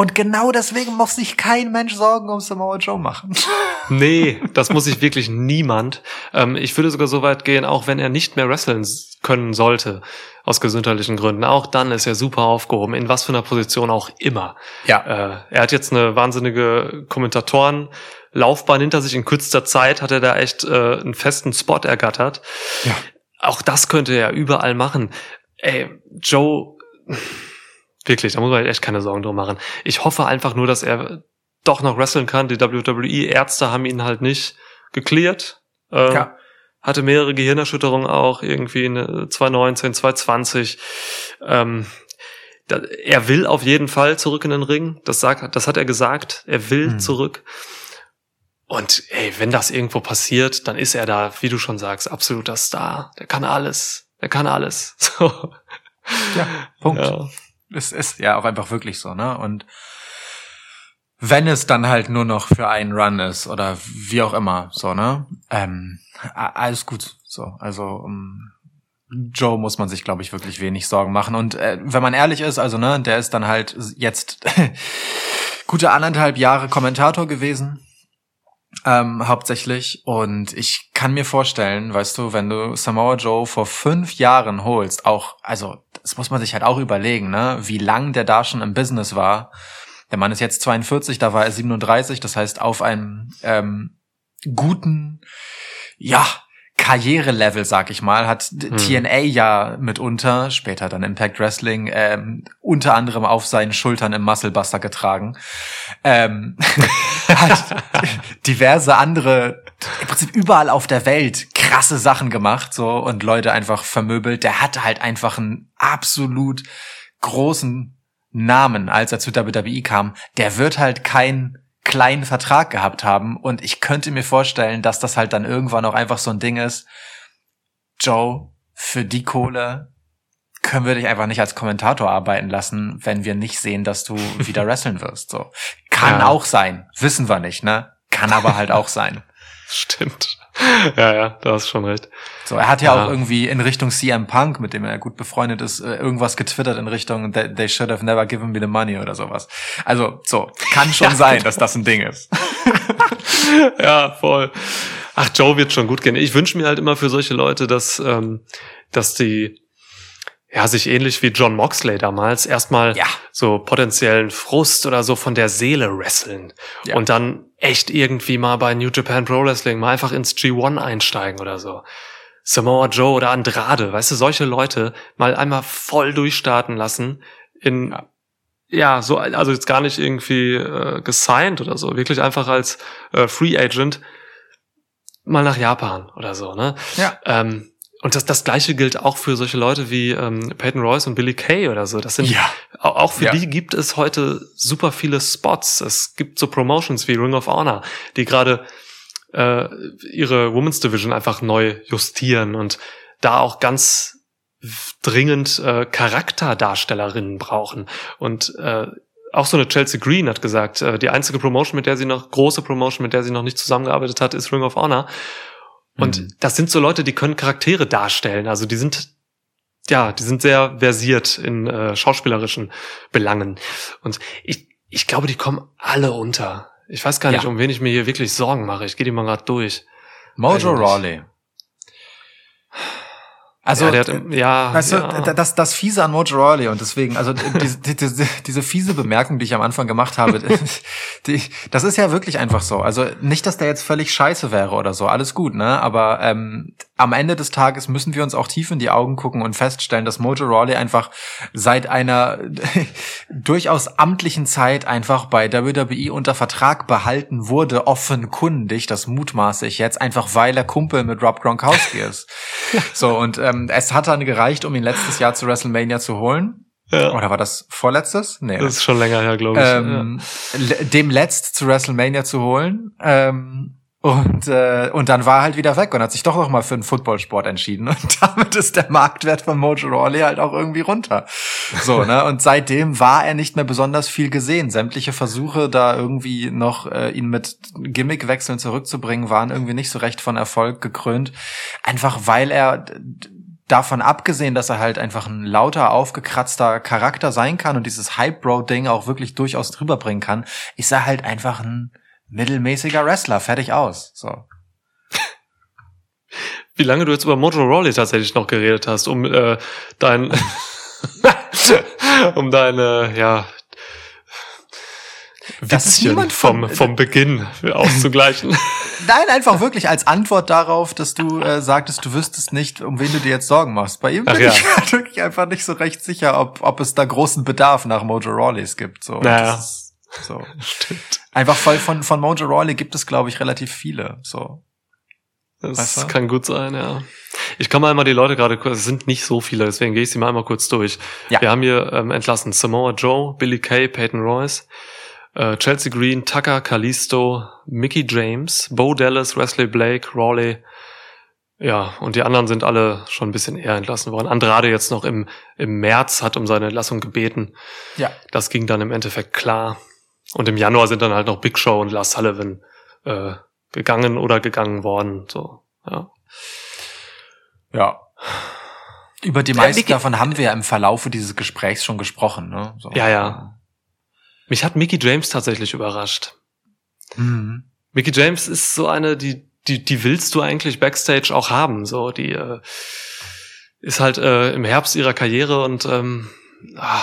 Und genau deswegen muss sich kein Mensch Sorgen um Samoa Joe machen. [LAUGHS] Nee, das muss sich wirklich niemand. Ähm, ich würde sogar so weit gehen, auch wenn er nicht mehr wresteln s- können sollte, aus gesundheitlichen Gründen. Auch dann ist er super aufgehoben, in was für einer Position auch immer. Ja. Äh, er hat jetzt eine wahnsinnige Kommentatorenlaufbahn hinter sich. In kürzester Zeit hat er da echt äh, einen festen Spot ergattert. Ja. Auch das könnte er überall machen. Ey, Joe, wirklich, da muss man echt keine Sorgen drum machen. Ich hoffe einfach nur, dass er doch noch wresteln kann. Die WWE-Ärzte haben ihn halt nicht geklärt. Äh, Ja. Hatte mehrere Gehirnerschütterungen auch, irgendwie in 2019, 2020. Ähm, da, er will auf jeden Fall zurück in den Ring. Das, sagt, das hat er gesagt. Er will Hm. zurück. Und ey, wenn das irgendwo passiert, dann ist er da, wie du schon sagst, absoluter Star. Der kann alles. Der kann alles. [LAUGHS] So. Ja, Punkt. Ja. Es ist ja auch einfach wirklich so, ne? Und wenn es dann halt nur noch für einen Run ist oder wie auch immer, so, ne? Ähm, alles gut. So, also um Joe muss man sich, glaube ich, wirklich wenig Sorgen machen. Und äh, wenn man ehrlich ist, also ne, der ist dann halt jetzt [LAUGHS] gute anderthalb Jahre Kommentator gewesen. Ähm, hauptsächlich. Und ich kann mir vorstellen, weißt du, wenn du Samoa Joe vor fünf Jahren holst, auch, also, das muss man sich halt auch überlegen, ne, wie lang der da schon im Business war. Der Mann ist jetzt 42, da war er 37, das heißt, auf einem ähm, guten, ja, Karrierelevel, sag ich mal, hat Hm. TNA ja mitunter, später dann Impact Wrestling, ähm, unter anderem auf seinen Schultern im Musclebuster getragen. Ähm, [LAUGHS] hat diverse andere, im Prinzip überall auf der Welt krasse Sachen gemacht, so, und Leute einfach vermöbelt. Der hatte halt einfach einen absolut großen Namen, als er zu WWE kam. Der wird halt kein kleinen Vertrag gehabt haben und ich könnte mir vorstellen, dass das halt dann irgendwann auch einfach so ein Ding ist. Joe, für die Kohle können wir dich einfach nicht als Kommentator arbeiten lassen, wenn wir nicht sehen, dass du [LAUGHS] wieder wresteln wirst. So kann Ja. auch sein, wissen wir nicht, ne? Kann aber halt auch sein. [LAUGHS] Stimmt. Ja, ja, da hast schon recht. So, er hat ja, Ja. auch irgendwie in Richtung CM Punk, mit dem er gut befreundet ist, äh, irgendwas getwittert in Richtung they, they should have never given me the money oder sowas. Also, so, kann [LAUGHS] schon Ja, sein, genau. dass das ein Ding ist. [LAUGHS] ja, voll. Ach, Joe wird schon gut gehen. Ich wünsche mir halt immer für solche Leute, dass, ähm, dass die ja sich ähnlich wie John Moxley damals erstmal Ja. so potenziellen Frust oder so von der Seele wresteln Ja. und dann echt irgendwie mal bei New Japan Pro Wrestling mal einfach ins G1 einsteigen oder so. Samoa Joe oder Andrade, weißt du, solche Leute mal einmal voll durchstarten lassen in Ja. ja, so, also jetzt gar nicht irgendwie äh, gesigned oder so, wirklich einfach als äh, Free Agent mal nach Japan oder so, ne? Ja. Ähm, und das, das gleiche gilt auch für solche Leute wie ähm, Peyton Royce und Billy Kay oder so. Das sind Ja. au- auch für Ja. die gibt es heute super viele Spots. Es gibt so Promotions wie Ring of Honor, die gerade äh, ihre Women's Division einfach neu justieren und da auch ganz dringend äh, Charakterdarstellerinnen brauchen. Und äh, auch so eine Chelsea Green hat gesagt, äh, die einzige Promotion, mit der sie noch, große Promotion, mit der sie noch nicht zusammengearbeitet hat, ist Ring of Honor. Und Mhm. das sind so Leute, die können Charaktere darstellen. Also die sind, ja, die sind sehr versiert in äh, schauspielerischen Belangen. Und ich, ich glaube, die kommen alle unter. Ich weiß gar nicht, Ja. um wen ich mir hier wirklich Sorgen mache. Ich gehe die mal gerade durch. Mojo. Rawley. Also, ja, der hat, ja, Weißt ja. du, das, das Fiese an Mojo Rawley und deswegen, also diese, diese, diese fiese Bemerkung, die ich am Anfang gemacht habe, [LAUGHS] die, das ist ja wirklich einfach so. Also nicht, dass der jetzt völlig scheiße wäre oder so, alles gut, ne? Aber ähm, am Ende des Tages müssen wir uns auch tief in die Augen gucken und feststellen, dass Mojo Rawley einfach seit einer [LAUGHS] durchaus amtlichen Zeit einfach bei WWE unter Vertrag behalten wurde, offenkundig, das mutmaße ich jetzt, einfach weil er Kumpel mit Rob Gronkowski [LAUGHS] ist. So, und ähm, es hat dann gereicht, um ihn letztes Jahr zu WrestleMania zu holen. ja. Oder war das vorletztes? Nee. Das ist schon länger her, glaube ich. ähm, le- dem letzt zu WrestleMania zu holen. Ähm, und, äh, und dann war er halt wieder weg und hat sich doch noch mal für den Footballsport entschieden. Und [LAUGHS] damit ist der Marktwert von Mojo Rawley halt auch irgendwie runter. So, ne? Und seitdem war er nicht mehr besonders viel gesehen. Sämtliche Versuche, da irgendwie noch äh, ihn mit Gimmickwechseln zurückzubringen, waren irgendwie nicht so recht von Erfolg gekrönt. Einfach weil er davon abgesehen, dass er halt einfach ein lauter, aufgekratzter Charakter sein kann und dieses Hype-Bro-Ding auch wirklich durchaus drüber bringen kann, ist er halt einfach ein mittelmäßiger Wrestler. Fertig aus. So. [LAUGHS] Wie lange du jetzt über Mojo Rawley tatsächlich noch geredet hast, um äh, dein [LAUGHS] um deine ja Das ist niemand vom von- vom Beginn auszugleichen. [LAUGHS] Nein, einfach wirklich als Antwort darauf, dass du äh, sagtest, du wüsstest nicht, um wen du dir jetzt Sorgen machst. Bei ihm bin ja. ich halt wirklich einfach nicht so recht sicher, ob, ob es da großen Bedarf nach Mojo Rawleys gibt. So. Naja. Das So. [LAUGHS] Stimmt. Einfach voll von, von Mojo Rawley gibt es, glaube ich, relativ viele. So. Das Weißt du? kann gut sein, ja. Ich kann mal einmal die Leute gerade, kurz- es sind nicht so viele, deswegen gehe ich sie mal einmal kurz durch. Ja. Wir haben hier ähm, entlassen Samoa Joe, Billy Kay, Peyton Royce, äh, Chelsea Green, Tucker, Kalisto, Mickey James, Bo Dallas, Wesley Blake, Rawley. Ja, und die anderen sind alle schon ein bisschen eher entlassen worden. Andrade jetzt noch im, im März hat um seine Entlassung gebeten. Ja. Das ging dann im Endeffekt klar. Und im Januar sind dann halt noch Big Show und Lars Sullivan äh, gegangen oder gegangen worden. So, ja. Ja. Über die meisten Mickey- davon haben wir ja im Verlaufe dieses Gesprächs schon gesprochen. Ne? So. Ja, ja. Mich hat Mickey James tatsächlich überrascht. Mhm. Mickey James ist so eine, die, die, die willst du eigentlich backstage auch haben. So, die äh, ist halt äh, im Herbst ihrer Karriere und ähm, ah,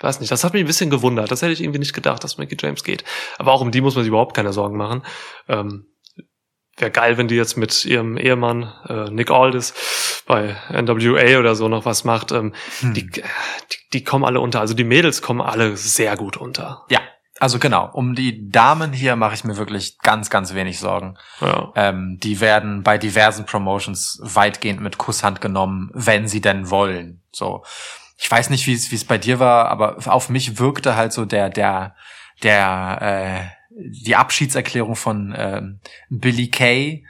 weiß nicht, das hat mich ein bisschen gewundert. Das hätte ich irgendwie nicht gedacht, dass Mickey James geht. Aber auch um die muss man sich überhaupt keine Sorgen machen. Ähm, Wäre geil, wenn die jetzt mit ihrem Ehemann äh, Nick Aldis bei NWA oder so noch was macht. Ähm, Hm. die, die, die kommen alle unter. Also die Mädels kommen alle sehr gut unter. Ja, also genau. Um die Damen hier mache ich mir wirklich ganz, ganz wenig Sorgen. Ja. Ähm, die werden bei diversen Promotions weitgehend mit Kusshand genommen, wenn sie denn wollen. So. Ich weiß nicht, wie es wie es bei dir war, aber auf mich wirkte halt so der der der äh, die Abschiedserklärung von ähm, Billy Kay.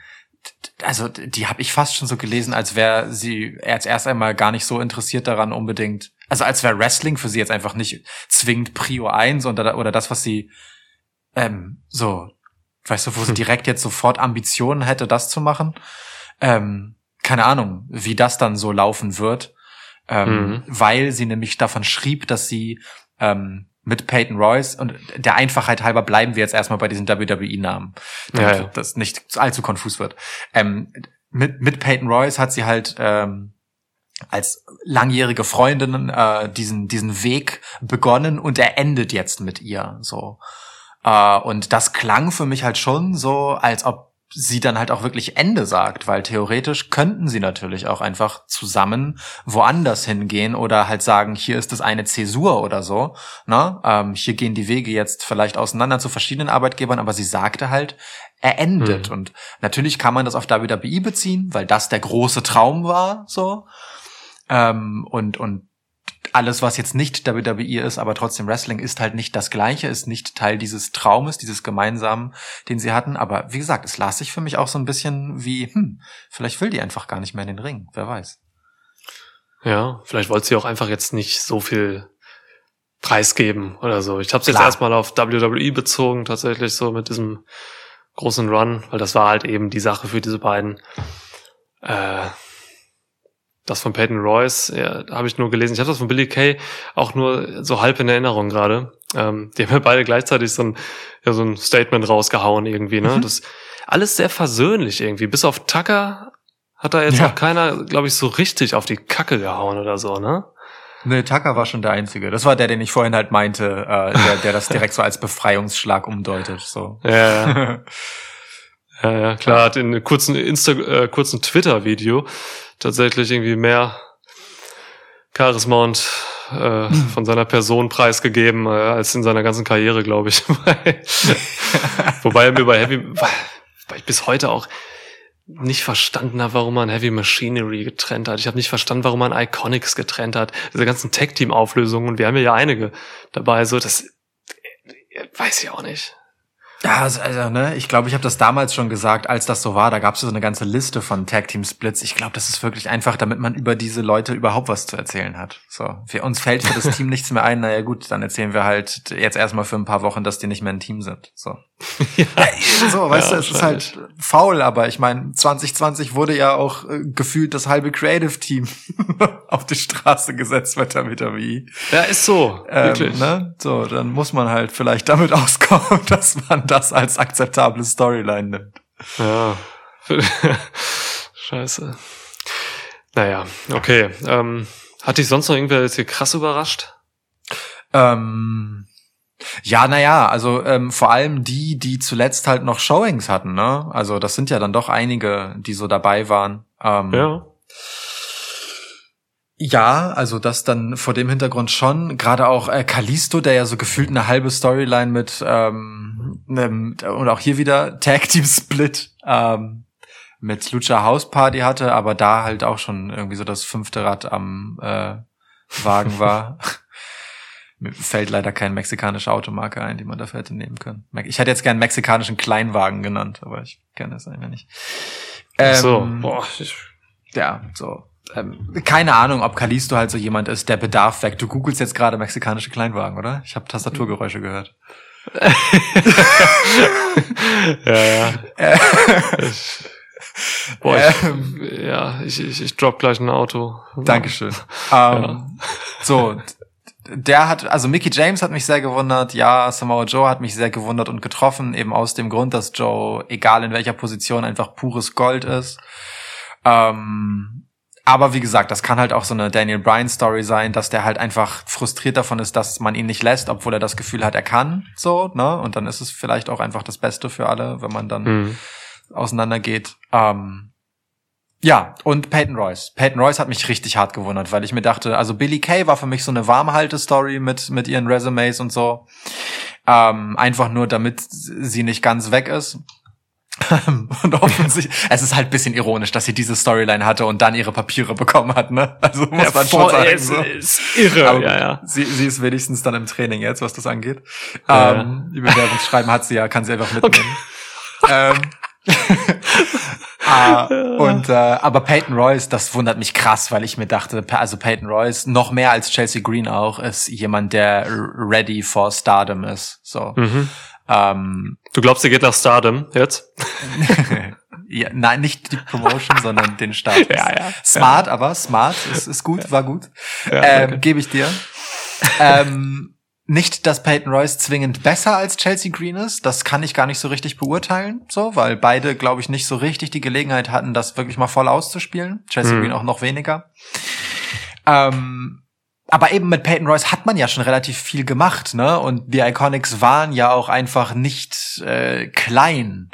Also die habe ich fast schon so gelesen, als wäre sie als erst einmal gar nicht so interessiert daran unbedingt. Also als wäre Wrestling für sie jetzt einfach nicht zwingend Prio 1 oder, oder das, was sie ähm, so, weißt du, wo sie Hm. direkt jetzt sofort Ambitionen hätte, das zu machen. Ähm, keine Ahnung, wie das dann so laufen wird. Ähm, Mhm. Weil sie nämlich davon schrieb, dass sie ähm, mit Peyton Royce und der Einfachheit halber bleiben wir jetzt erstmal bei diesen WWE-Namen, damit Ja, ja. das nicht allzu konfus wird. Ähm, mit, mit Peyton Royce hat sie halt ähm, als langjährige Freundin äh, diesen diesen Weg begonnen und er endet jetzt mit ihr so äh, und das klang für mich halt schon so als ob sie dann halt auch wirklich Ende sagt, weil theoretisch könnten sie natürlich auch einfach zusammen woanders hingehen oder halt sagen, hier ist das eine Zäsur oder so. Ne? Ähm, hier gehen die Wege jetzt vielleicht auseinander zu verschiedenen Arbeitgebern, aber sie sagte halt, er endet. Mhm. Und natürlich kann man das auf WWE beziehen, weil das der große Traum war, so. Ähm, und, und alles, was jetzt nicht WWE ist, aber trotzdem Wrestling ist halt nicht das Gleiche, ist nicht Teil dieses Traumes, dieses gemeinsamen, den sie hatten. Aber wie gesagt, es las sich für mich auch so ein bisschen wie, hm, vielleicht will die einfach gar nicht mehr in den Ring, wer weiß. Ja, vielleicht wollte sie auch einfach jetzt nicht so viel preisgeben oder so. Ich habe es jetzt erstmal auf WWE bezogen, tatsächlich so mit diesem großen Run, weil das war halt eben die Sache für diese beiden. Äh, das von Peyton Royce ja, habe ich nur gelesen. Ich habe das von Billy Kay auch nur so halb in Erinnerung gerade. Ähm, die haben ja beide gleichzeitig so ein, ja, so ein Statement rausgehauen irgendwie. Ne? Mhm. Das alles sehr versöhnlich irgendwie. Bis auf Tucker hat da jetzt Ja. auch keiner, glaube ich, so richtig auf die Kacke gehauen oder so, ne? Nee, Tucker war schon der Einzige. Das war der, den ich vorhin halt meinte, äh, der, der das direkt so als [LAUGHS] Befreiungsschlag umdeutet. So. Ja, ja. [LAUGHS] Ja, ja, klar, hat in einem kurzen Insta äh, kurzen Twitter-Video tatsächlich irgendwie mehr Charisma und äh, von seiner Person preisgegeben äh, als in seiner ganzen Karriere, glaube ich. [LAUGHS] Wobei er mir bei Heavy, weil ich bis heute auch nicht verstanden habe, warum man Heavy Machinery getrennt hat. Ich habe nicht verstanden, warum man Iconics getrennt hat. Diese ganzen Tag-Team-Auflösungen und wir haben ja einige dabei. So, das äh, weiß ich auch nicht. Ja, also, also ne, ich glaube, ich habe das damals schon gesagt, als das so war. Da gab es so eine ganze Liste von Tag Team Splits. Ich glaube, das ist wirklich einfach, damit man über diese Leute überhaupt was zu erzählen hat. So, für uns fällt für das Team [LAUGHS] nichts mehr ein. Naja, gut, dann erzählen wir halt jetzt erstmal für ein paar Wochen, dass die nicht mehr ein Team sind. So, [LAUGHS] ja. so weißt Ja, du, es ist halt faul, aber ich meine, 2020 wurde ja auch äh, gefühlt das halbe Creative Team [LAUGHS] auf die Straße gesetzt mit der WWE. ja, ist so. wirklich. Ähm, ne? So, dann muss man halt vielleicht damit [LAUGHS] auskommen, dass man das als akzeptable Storyline nimmt. Ja. Scheiße. Naja, okay. Ähm, hat dich sonst noch irgendwer jetzt hier krass überrascht? Ähm, ja, naja, also ähm, vor allem die, die zuletzt halt noch Showings hatten, ne? Also das sind ja dann doch einige, die so dabei waren. Ähm, Ja. Ja, also das dann vor dem Hintergrund schon. Gerade auch äh, Kalisto, der ja so gefühlt eine halbe Storyline mit ähm, nem, und auch hier wieder [LAUGHS] Tag Team Split ähm, mit Lucha House Party hatte, aber da halt auch schon irgendwie so das fünfte Rad am äh, Wagen war. [LAUGHS] Mir fällt leider kein mexikanische Automarke ein, die man dafür hätte nehmen können. Ich hätte jetzt gern mexikanischen Kleinwagen genannt, aber ich kenne das einfach nicht. Ach so, Ähm, boah, ich, ja, so. Ähm, keine Ahnung, ob Kalisto halt so jemand ist, der Bedarf weckt. Du googelst jetzt gerade mexikanische Kleinwagen, oder? Ich habe Tastaturgeräusche gehört. [LAUGHS] ja, ja. Äh, [LAUGHS] Ich, boah, ich, Ähm. ja, ich, ich, ich drop gleich ein Auto. Dankeschön. Ähm, So, der hat, also Mickey James hat mich sehr gewundert, ja, Samoa Joe hat mich sehr gewundert und getroffen, eben aus dem Grund, dass Joe, egal in welcher Position, einfach pures Gold ist. Ähm, aber wie gesagt, das kann halt auch so eine Daniel Bryan Story sein, dass der halt einfach frustriert davon ist, dass man ihn nicht lässt, obwohl er das Gefühl hat, er kann, so, ne? Und dann ist es vielleicht auch einfach das Beste für alle, wenn man dann Mhm. auseinandergeht. Ähm, ja, und Peyton Royce. Peyton Royce hat mich richtig hart gewundert, weil ich mir dachte, also Billy Kay war für mich so eine Warmhalte-Story mit, mit ihren Resumes und so. Ähm, einfach nur, damit sie nicht ganz weg ist. [LAUGHS] und offensichtlich, [LAUGHS] es ist halt ein bisschen ironisch, dass sie diese Storyline hatte und dann ihre Papiere bekommen hat, ne? Also muss Ja, man schon sagen. es So. ist irre, Aber ja, ja. Sie, sie ist wenigstens dann im Training jetzt, was das angeht. Ja. Ähm, die Bewerbungsschreiben hat sie ja, kann sie einfach [LAUGHS] mitnehmen. Ähm, ah, und äh, aber Peyton Royce, das wundert mich krass, weil ich mir dachte, also Peyton Royce noch mehr als Chelsea Green auch ist jemand, der ready for Stardom ist. So. Mhm. Ähm, Du glaubst, sie geht nach Stardom jetzt? [LAUGHS] ja, nein, nicht die Promotion, [LAUGHS] sondern den Start. Ja, ja. Smart, aber smart ist, ist gut, war gut. Ja, ähm. Gebe ich dir. ähm, nicht, dass Peyton Royce zwingend besser als Chelsea Green ist, das kann ich gar nicht so richtig beurteilen, so, weil beide, glaube ich, nicht so richtig die Gelegenheit hatten, das wirklich mal voll auszuspielen. Chelsea Mhm. Green auch noch weniger. Ähm, aber eben mit Peyton Royce hat man ja schon relativ viel gemacht, ne? Und die Iconics waren ja auch einfach nicht äh, klein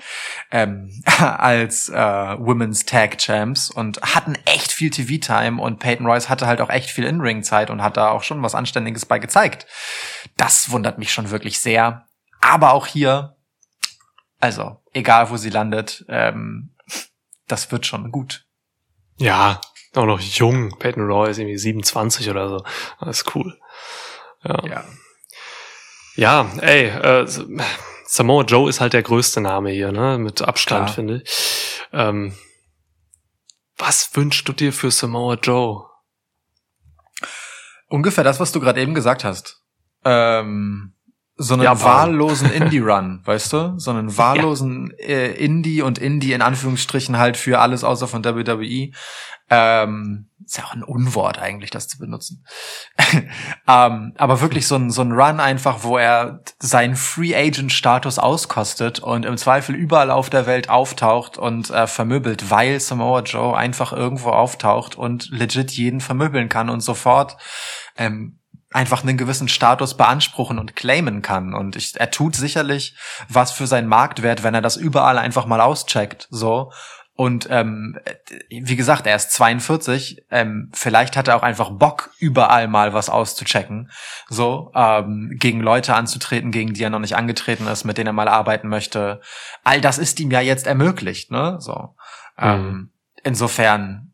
ähm, [LAUGHS] als äh, Women's Tag Champs und hatten echt viel TV-Time und Peyton Royce hatte halt auch echt viel In-Ring-Zeit und hat da auch schon was Anständiges bei gezeigt. Das wundert mich schon wirklich sehr. Aber auch hier, also egal wo sie landet, ähm, das wird schon gut. Ja, auch noch jung. Peyton Roy ist irgendwie 27 oder so. Das ist cool. Ja, Ja. ja ey, äh, Samoa Joe ist halt der größte Name hier, ne? Mit Abstand, Klar. finde ich. Ähm, was wünschst du dir für Samoa Joe? Ungefähr das, was du gerade eben gesagt hast. Ähm, so einen Ja, warum? wahllosen [LAUGHS] Indie-Run, weißt du? So einen wahllosen äh, Indie und Indie in Anführungsstrichen halt für alles außer von WWE. Ähm, ist ja auch ein Unwort eigentlich, das zu benutzen. [LAUGHS] ähm, aber wirklich so ein, so ein Run einfach, wo er seinen Free Agent Status auskostet und im Zweifel überall auf der Welt auftaucht und äh, vermöbelt, weil Samoa Joe einfach irgendwo auftaucht und legit jeden vermöbeln kann und sofort ähm, einfach einen gewissen Status beanspruchen und claimen kann. Und ich, er tut sicherlich was für seinen Marktwert, wenn er das überall einfach mal auscheckt. So. Und ähm, wie gesagt, er ist 42. Ähm, vielleicht hat er auch einfach Bock, überall mal was auszuchecken. So, ähm, gegen Leute anzutreten, gegen die er noch nicht angetreten ist, mit denen er mal arbeiten möchte. All das ist ihm ja jetzt ermöglicht, ne? So. Ähm, insofern,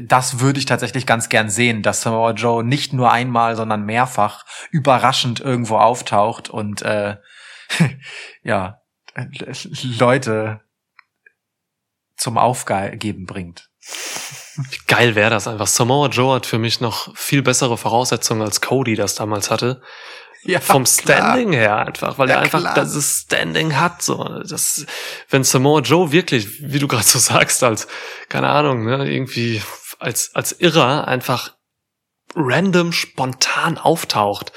das würde ich tatsächlich ganz gern sehen, dass Samoa Joe nicht nur einmal, sondern mehrfach überraschend irgendwo auftaucht und äh, [LAUGHS] ja, äh, Leute zum Aufgeben bringt. Geil wäre das einfach. Samoa Joe hat für mich noch viel bessere Voraussetzungen als Cody das damals hatte. Ja, Vom Standing her einfach, weil Ja, er einfach klar. das Standing hat. So, das, wenn Samoa Joe wirklich, wie du [LAUGHS] gerade so sagst, als keine Ahnung, ne, irgendwie als als Irrer einfach random spontan auftaucht,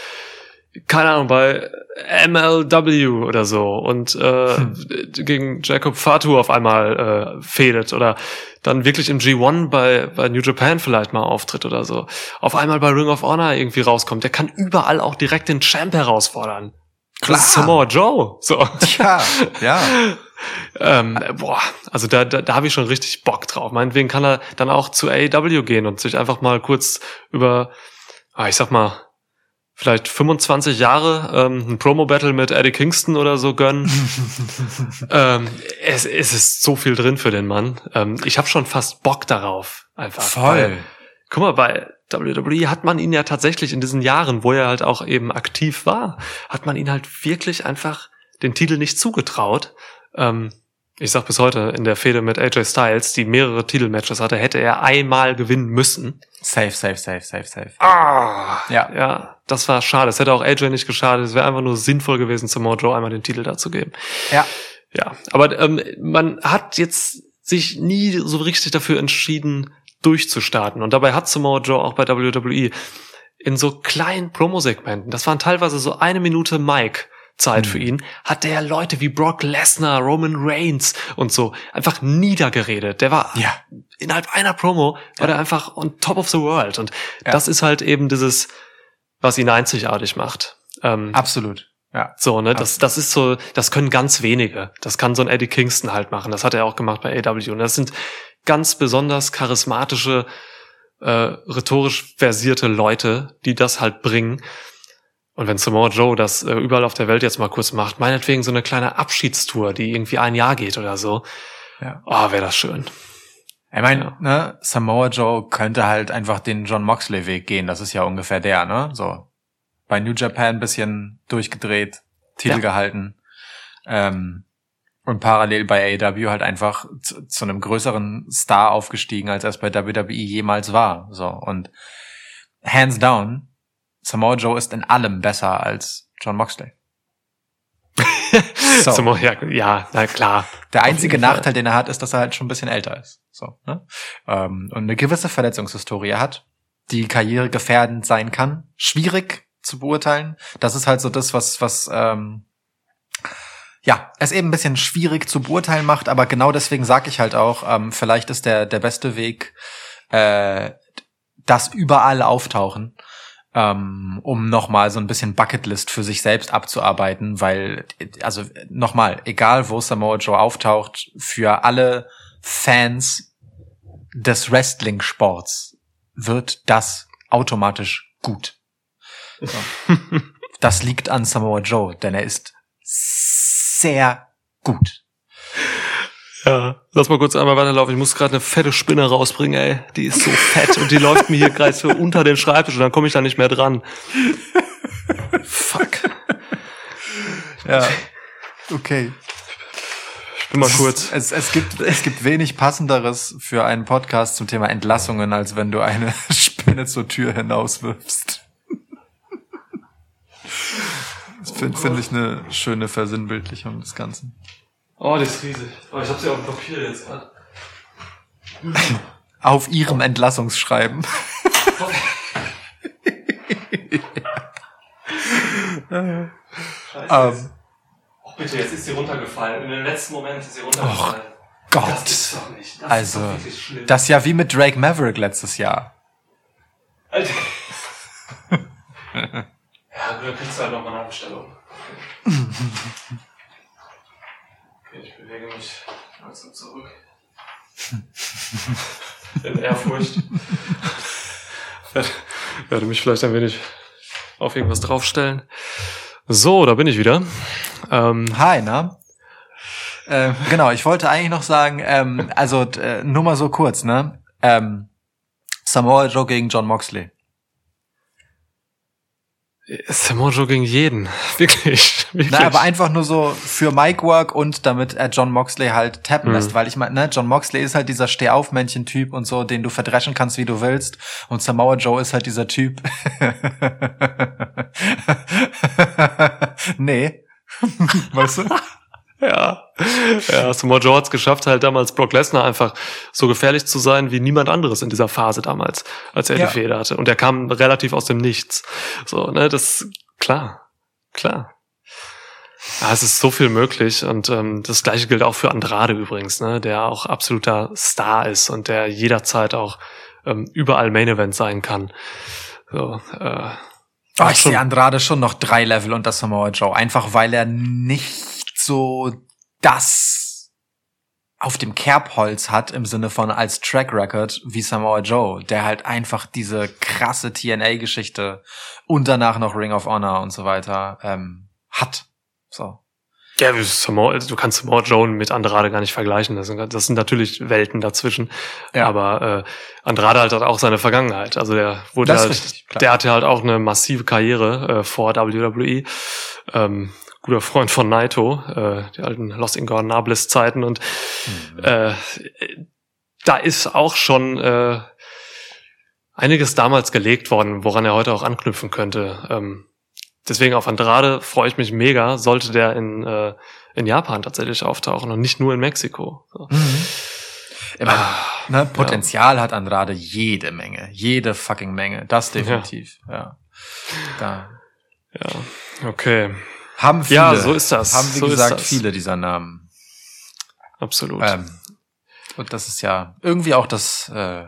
keine Ahnung bei MLW oder so und äh, gegen Jacob Fatu auf einmal äh, fehlt oder dann wirklich im G1 bei, bei New Japan vielleicht mal auftritt oder so. Auf einmal bei Ring of Honor irgendwie rauskommt. Der kann überall auch direkt den Champ herausfordern. Klar. Das ist Samoa Joe. So. Tja, ja. [LAUGHS] ähm, boah, also da, da, da habe ich schon richtig Bock drauf. Meinetwegen kann er dann auch zu AEW gehen und sich einfach mal kurz über, ah, ich sag mal, vielleicht 25 Jahre ähm, ein Promo-Battle mit Eddie Kingston oder so gönnen. [LAUGHS] ähm, es, es ist so viel drin für den Mann. Ähm, ich habe schon fast Bock darauf. Einfach. Weil, guck mal, bei WWE hat man ihn ja tatsächlich in diesen Jahren, wo er halt auch eben aktiv war, hat man ihn halt wirklich einfach den Titel nicht zugetraut. Ähm, ich sag bis heute, in der Fehde mit AJ Styles, die mehrere Titelmatches hatte, hätte er einmal gewinnen müssen. Safe, safe, safe, safe, safe. Ah, Ja. ja, das war schade. Es hätte auch AJ nicht geschadet. Es wäre einfach nur sinnvoll gewesen, zu Mojo einmal den Titel dazu geben. Ja. Ja, aber ähm, man hat jetzt sich nie so richtig dafür entschieden, durchzustarten. Und dabei hat Samoa Joe auch bei WWE in so kleinen Promosegmenten, das waren teilweise so eine Minute Mike, Zeit für ihn, hat der Leute wie Brock Lesnar, Roman Reigns und so einfach niedergeredet. Der war Ja. innerhalb einer Promo war der einfach on top of the world. Und Ja. das ist halt eben dieses, was ihn einzigartig macht. Ähm, Absolut. Ja. so, ne, das, das ist so, das können ganz wenige. Das kann so ein Eddie Kingston halt machen. Das hat er auch gemacht bei AW. Und das sind ganz besonders charismatische, äh, rhetorisch versierte Leute, die das halt bringen. Und wenn Samoa Joe das äh, überall auf der Welt jetzt mal kurz macht, meinetwegen so eine kleine Abschiedstour, die irgendwie ein Jahr geht oder so, Ja. oh, wäre das schön. Ich meine, Ja. ne, Samoa Joe könnte halt einfach den John Moxley Weg gehen. Das ist ja ungefähr der, ne? So. Bei New Japan ein bisschen durchgedreht, Titel Ja. gehalten. Ähm, und parallel bei AEW halt einfach zu, zu einem größeren Star aufgestiegen, als er es bei WWE jemals war. So. Und hands down, Samoa Joe ist in allem besser als John Moxley. [LAUGHS] So. Samoa, ja, ja, na klar. Der einzige. Nachteil, den er hat, ist, dass er halt schon ein bisschen älter ist. So, ne? ähm, und eine gewisse Verletzungshistorie hat, die Karriere gefährdend sein kann. Schwierig zu beurteilen. Das ist halt so das, was, was ähm, ja, es eben ein bisschen schwierig zu beurteilen macht, aber genau deswegen sage ich halt auch, ähm, vielleicht ist der, der beste Weg, äh, das überall auftauchen, ähm, um nochmal so ein bisschen Bucketlist für sich selbst abzuarbeiten, weil, also nochmal, egal wo Samoa Joe auftaucht, für alle Fans des Wrestling-Sports wird das automatisch gut. So. [LAUGHS] das liegt an Samoa Joe, denn er ist sehr gut. Ja, lass mal kurz einmal weiterlaufen. Ich muss gerade eine fette Spinne rausbringen, ey. Die ist so fett und die läuft mir hier gerade so [LAUGHS] unter den Schreibtisch und dann komme ich da nicht mehr dran. Fuck. Ja. Okay. Ich bin mal kurz. Es, es, gibt, es gibt wenig passenderes für einen Podcast zum Thema Entlassungen, als wenn du eine [LAUGHS] Spinne zur Tür hinauswirfst. Das finde find ich eine schöne Versinnbildlichung des Ganzen. Oh, die ist riesig. Oh, ich hab sie auf dem Papier jetzt gerade. [LAUGHS] Auf ihrem Entlassungsschreiben. [LAUGHS] Scheiße. Ähm. Oh, bitte, jetzt ist sie runtergefallen. In dem letzten Moment ist sie runtergefallen. Gott. doch nicht. Das Also, ist doch schlimm. Das ist ja wie mit Drake Maverick letztes Jahr. Alter. [LAUGHS] ja, dann kriegst du halt nochmal eine Abstellung. Bewege mich langsam zurück. [LAUGHS] In Ehrfurcht. Werde- Werde mich vielleicht ein wenig auf irgendwas draufstellen. So, da bin ich wieder. Ähm, Hi, na? Ähm, genau, ich wollte eigentlich noch sagen, ähm, also äh, nur mal so kurz, ne? Ähm, Samoa Joe gegen John Moxley. Samoa Joe gegen jeden. Wirklich. [LAUGHS] wirklich. Na, aber einfach nur so für Mic Work und damit er John Moxley halt tappen Mhm. lässt, weil ich meine, ne, John Moxley ist halt dieser Stehaufmännchen-Typ und so, den du verdreschen kannst, wie du willst. Und Samoa Joe ist halt dieser Typ. [LAUGHS] nee. [LAUGHS] weißt du? Ja, ja Samoa Joe hat es geschafft, halt damals Brock Lesnar einfach so gefährlich zu sein wie niemand anderes in dieser Phase damals, als er Ja. die Feder hatte. Und er kam relativ aus dem Nichts. So, ne, das klar, klar. Ja, es ist so viel möglich und ähm, das gleiche gilt auch für Andrade übrigens, ne, der auch absoluter Star ist und der jederzeit auch ähm, überall Main Event sein kann. So, äh, Oh, ich sehe Andrade schon noch drei Level unter Samoa Joe. Einfach weil er nicht so das auf dem Kerbholz hat im Sinne von als Track Record wie Samoa Joe, der halt einfach diese krasse TNA-Geschichte und danach noch Ring of Honor und so weiter ähm, hat. So. Ja, Samoa, du kannst Samoa Joe mit Andrade gar nicht vergleichen. Das sind, das sind natürlich Welten dazwischen. Ja. Aber äh, Andrade halt hat auch seine Vergangenheit. Also der wurde Das halt, richtig, der hatte halt auch eine massive Karriere äh, vor WWE. Ähm, guter Freund von Naito, äh, die alten Los Ingobernables Zeiten und Mhm. äh, da ist auch schon äh, einiges damals gelegt worden, woran er heute auch anknüpfen könnte. Ähm, deswegen auf Andrade freue ich mich mega, sollte der in, äh, in Japan tatsächlich auftauchen und nicht nur in Mexiko. So. Mhm. Meine, ne, Potenzial hat Andrade jede Menge, jede fucking Menge, das definitiv. Ja. Da Ja, okay. Haben viele, Ja, so ist das. haben wie So gesagt viele dieser Namen. Absolut. Ähm, und das ist ja irgendwie auch das äh,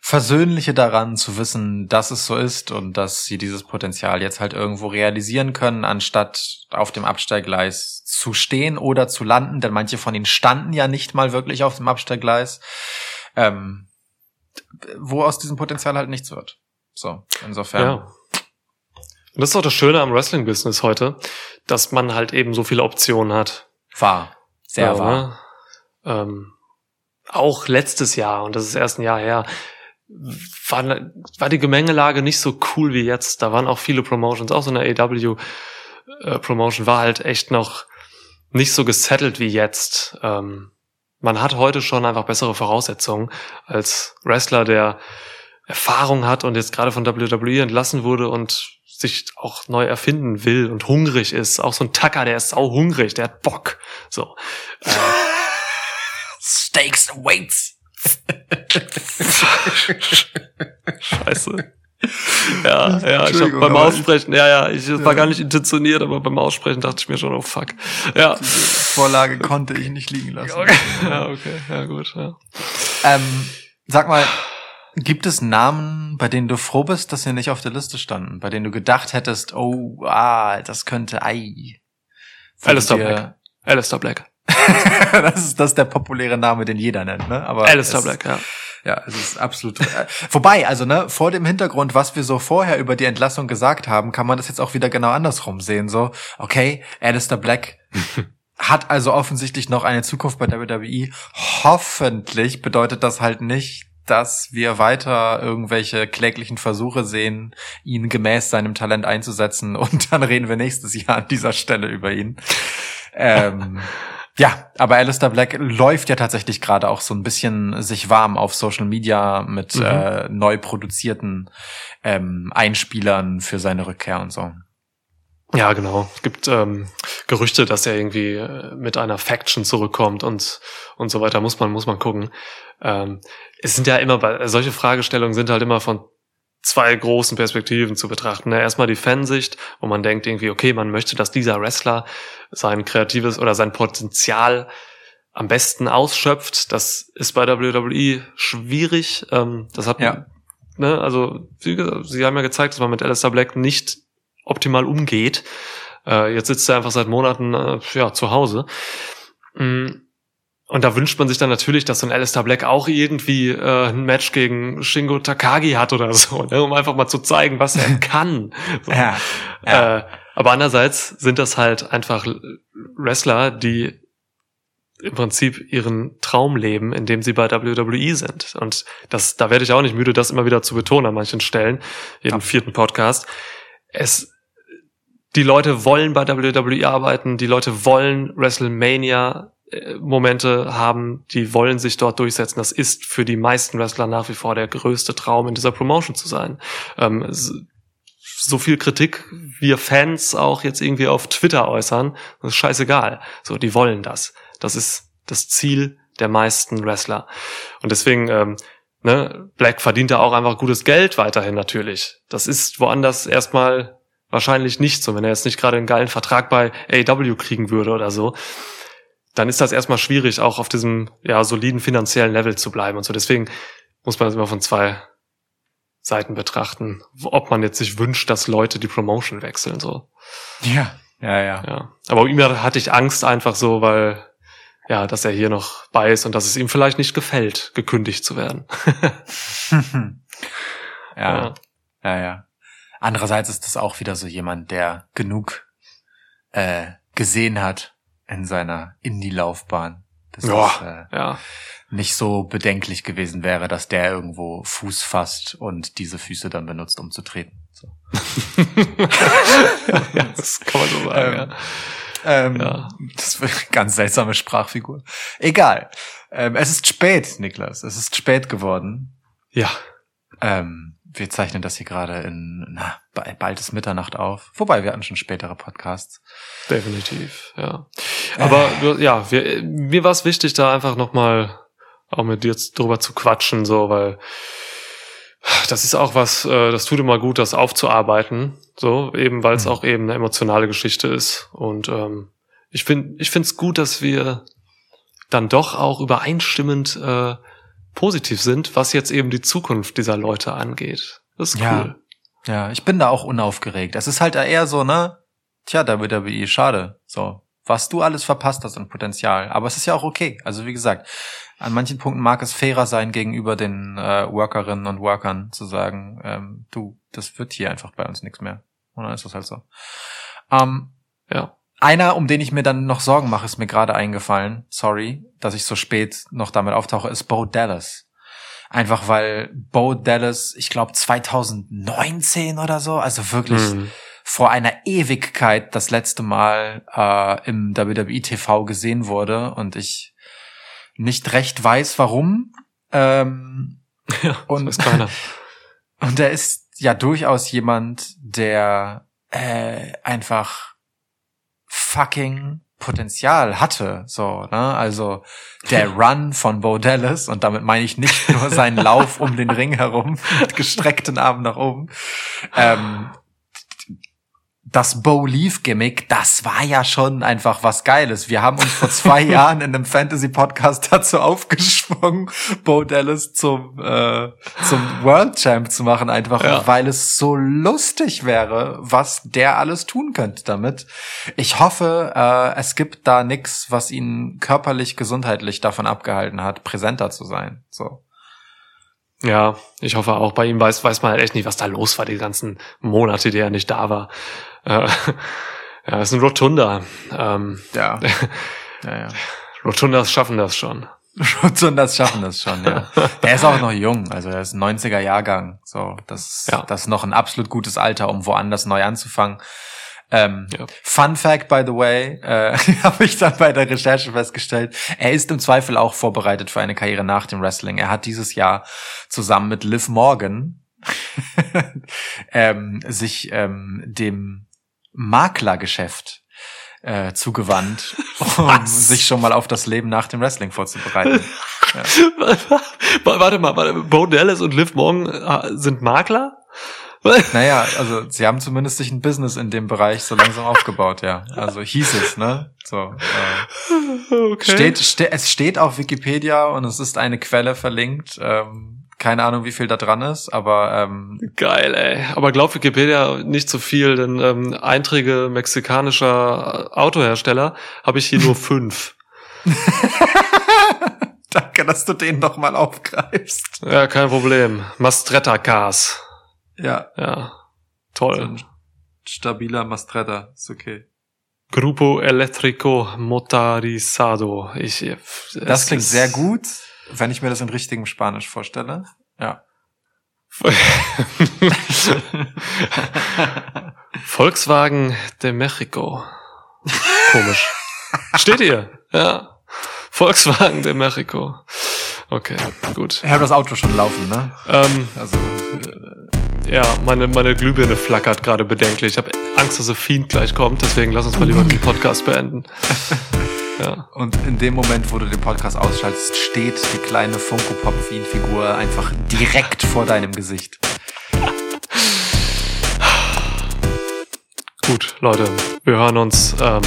Versöhnliche daran zu wissen, dass es so ist und dass sie dieses Potenzial jetzt halt irgendwo realisieren können, anstatt auf dem Absteiggleis zu stehen oder zu landen, denn manche von ihnen standen ja nicht mal wirklich auf dem Absteiggleis, ähm, wo aus diesem Potenzial halt nichts wird. So, insofern. Ja. Und das ist auch das Schöne am Wrestling-Business heute, dass man halt eben so viele Optionen hat. Wahr. Sehr Ja, wahr. ne? Ähm, auch letztes Jahr, und das ist erst ein Jahr her, war, ne- war die Gemengelage nicht so cool wie jetzt. Da waren auch viele Promotions, auch so eine AW-Promotion war halt echt noch nicht so gesettelt wie jetzt. Ähm, man hat heute schon einfach bessere Voraussetzungen als Wrestler, der Erfahrung hat und jetzt gerade von WWE entlassen wurde und sich auch neu erfinden will und hungrig ist. Auch so ein Tucker, der ist sau hungrig, der hat Bock. So. Äh, [LAUGHS] Stakes and weights. [LAUGHS] Scheiße. Ja, ja, ich hab beim Aussprechen, ja, ja, ich das war gar nicht intentioniert, aber beim Aussprechen dachte ich mir schon, oh fuck. Ja. Vorlage konnte ich nicht liegen lassen. Ja, okay, ja gut, ja. Ähm, sag mal, gibt es Namen, bei denen du froh bist, dass sie nicht auf der Liste standen? Bei denen du gedacht hättest, oh, ah, das könnte, ei. Alistair Black. Alistair Black. [LAUGHS] das ist das ist der populäre Name, den jeder nennt, ne? Aber Alistair es- Black, ja. Ja, es ist absolut. äh, Wobei, also ne, vor dem Hintergrund, was wir so vorher über die Entlassung gesagt haben, kann man das jetzt auch wieder genau andersrum sehen. So, okay, Alistair Black [LAUGHS] hat also offensichtlich noch eine Zukunft bei WWE. Hoffentlich bedeutet das halt nicht, dass wir weiter irgendwelche kläglichen Versuche sehen, ihn gemäß seinem Talent einzusetzen [LAUGHS] und dann reden wir nächstes Jahr an dieser Stelle über ihn. Ähm, [LAUGHS] ja, aber Alistair Black läuft ja tatsächlich gerade auch so ein bisschen sich warm auf Social Media mit Mhm. äh, neu produzierten ähm, Einspielern für seine Rückkehr und so. Ja, genau. Es gibt ähm, Gerüchte, dass er irgendwie äh, mit einer Faction zurückkommt und und so weiter. Muss man muss man gucken. Ähm, es sind ja immer bei solche Fragestellungen sind halt immer von zwei großen Perspektiven zu betrachten. Ne? Erstmal die Fansicht, wo man denkt irgendwie, okay, man möchte, dass dieser Wrestler sein kreatives oder sein Potenzial am besten ausschöpft. Das ist bei WWE schwierig. Ähm, das hat Ja. ne, also gesagt, sie haben ja gezeigt, dass man mit Alistair Black nicht optimal umgeht. Äh, jetzt sitzt er einfach seit Monaten äh, ja, zu Hause. Mm, Und da wünscht man sich dann natürlich, dass so ein Alistair Black auch irgendwie äh, ein Match gegen Shingo Takagi hat oder so, ne, um einfach mal zu zeigen, was er [LAUGHS] kann. So. Ja, ja. Äh, aber andererseits sind das halt einfach Wrestler, die im Prinzip ihren Traum leben, indem sie bei WWE sind. Und das, da werde ich auch nicht müde, das immer wieder zu betonen an manchen Stellen, jeden vierten Podcast. Es, die Leute wollen bei WWE arbeiten, die Leute wollen WrestleMania äh, Momente haben, die wollen sich dort durchsetzen. Das ist für die meisten Wrestler nach wie vor der größte Traum, in dieser Promotion zu sein. Ähm, so viel Kritik wir Fans auch jetzt irgendwie auf Twitter äußern, das ist scheißegal. So, die wollen das. Das ist das Ziel der meisten Wrestler. Und deswegen, ähm, ne, Black verdient da auch einfach gutes Geld weiterhin natürlich. Das ist woanders erstmal wahrscheinlich nicht so. Wenn er jetzt nicht gerade einen geilen Vertrag bei AW kriegen würde oder so, dann ist das erstmal schwierig, auch auf diesem ja soliden finanziellen Level zu bleiben und so. Deswegen muss man das immer von zwei Seiten betrachten, ob man jetzt sich wünscht, dass Leute die Promotion wechseln so. ja, ja, ja. Ja, aber ihm hatte ich Angst einfach so, weil ja, dass er hier noch bei ist und dass es ihm vielleicht nicht gefällt, gekündigt zu werden. [LAUGHS] ja. Ja, ja. Andererseits ist das auch wieder so jemand, der genug äh, gesehen hat in seiner Indie-Laufbahn. Das Ja. ist, äh, ja. nicht so bedenklich gewesen wäre, dass der irgendwo Fuß fasst und diese Füße dann benutzt, um zu treten. So. [LAUGHS] ja, das kann man so sagen. Ähm, ja. Ähm, Ja. Das eine ganz seltsame Sprachfigur. Egal. Ähm, es ist spät, Niklas. Es ist spät geworden. ja, Ähm, wir zeichnen das hier gerade in na, ba- bald ist Mitternacht auf. Wobei, wir hatten schon spätere Podcasts. definitiv, ja. Aber du- ja, wir, mir war es wichtig, da einfach nochmal auch mit dir drüber zu quatschen, so, weil das ist auch was, äh, das tut immer gut, das aufzuarbeiten, so, eben weil es Mhm. auch eben eine emotionale Geschichte ist. Und ähm, ich finde ich finde es gut, dass wir dann doch auch übereinstimmend äh, positiv sind, was jetzt eben die Zukunft dieser Leute angeht. Das ist Ja. cool. Ja, ich bin da auch unaufgeregt. Es ist halt eher so, ne? Tja, WWE, schade. So. Was du alles verpasst hast an Potenzial. Aber es ist ja auch okay. Also wie gesagt, an manchen Punkten mag es fairer sein, gegenüber den äh, Workerinnen und Workern zu sagen, ähm, du, das wird hier einfach bei uns nichts mehr. Und dann ist das halt so. Ähm, Ja. Einer, um den ich mir dann noch Sorgen mache, ist mir gerade eingefallen. Sorry, dass ich so spät noch damit auftauche, ist Bo Dallas. Einfach weil Bo Dallas, ich glaube 2019 oder so, also wirklich Mhm. vor einer Ewigkeit das letzte Mal äh, im WWE TV gesehen wurde und ich nicht recht weiß, warum. Ähm, [LAUGHS] Ja, Und- [LAUGHS] und er ist ja durchaus jemand, der äh, einfach fucking Potenzial hatte, so, ne? Also der [LAUGHS] Run von Bo Dallas und damit meine ich nicht nur seinen Lauf um den Ring herum [LAUGHS] mit gestreckten Armen nach oben. Ähm, das Bo Leaf Gimmick, das war ja schon einfach was Geiles. Wir haben uns vor zwei [LAUGHS] Jahren in einem Fantasy Podcast dazu aufgeschwungen, Bo Dallas zum äh, zum World Champ zu machen, einfach Ja. weil es so lustig wäre, was der alles tun könnte damit. Ich hoffe, äh, es gibt da nix, was ihn körperlich, gesundheitlich davon abgehalten hat, präsenter zu sein. So. Ja, ich hoffe auch. Bei ihm weiß, weiß man halt echt nicht, was da los war, die ganzen Monate, die er nicht da war. Äh, ja, ist ein Rotunda. Ähm, Ja. [LAUGHS] ja, ja. Rotundas schaffen das schon. und das schaffen das schon, ja. Der [LAUGHS] ist auch noch jung, also er ist ein 90er Jahrgang. So, das, Ja. das ist noch ein absolut gutes Alter, um woanders neu anzufangen. Ähm, Ja. Fun Fact, by the way, äh, [LAUGHS] habe ich dann bei der Recherche festgestellt, er ist im Zweifel auch vorbereitet für eine Karriere nach dem Wrestling. Er hat dieses Jahr zusammen mit Liv Morgan ähm, sich ähm, dem Maklergeschäft äh, zugewandt, [LAUGHS] um Was? sich schon mal auf das Leben nach dem Wrestling vorzubereiten. [LAUGHS] warte mal, warte, Bo Dallas und Liv Morgan äh, sind Makler? [LAUGHS] Naja, also sie haben zumindest sich ein Business in dem Bereich so langsam aufgebaut, ja. Also hieß es, ne? So. Äh, Okay. steht, ste es steht auf Wikipedia und es ist eine Quelle verlinkt. Ähm, keine Ahnung, wie viel da dran ist, aber ähm, Geil, ey. Aber glaub Wikipedia nicht so viel, denn ähm, Einträge mexikanischer Autohersteller habe ich hier nur [LAUGHS] fünf. [LAUGHS] danke, dass du den noch mal aufgreifst. Ja, kein Problem. Mastretta Cars. Ja, Ja, toll. so stabiler Mastretta, ist okay. Grupo Eléctrico Motorizado. Ich, Das es klingt sehr gut, wenn ich mir das in richtigem Spanisch vorstelle. Ja. [LAUGHS] Volkswagen de Mexico. Komisch. Steht hier. Ja. Volkswagen de Mexico. Okay, gut. Ich habe das Auto schon laufen, ne? Ähm, Also ja, meine, meine Glühbirne flackert gerade bedenklich. Ich habe Angst, dass der Fiend gleich kommt, deswegen lass uns mal lieber den Podcast beenden. [LAUGHS] Ja. Und in dem Moment, wo du den Podcast ausschaltest, steht die kleine Funko Pop Figur einfach direkt vor deinem Gesicht. Gut, Leute, wir hören uns ähm,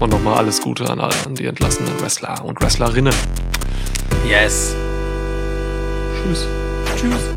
und nochmal alles Gute an, an die entlassenen Wrestler und Wrestlerinnen. Yes. Tschüss. Tschüss.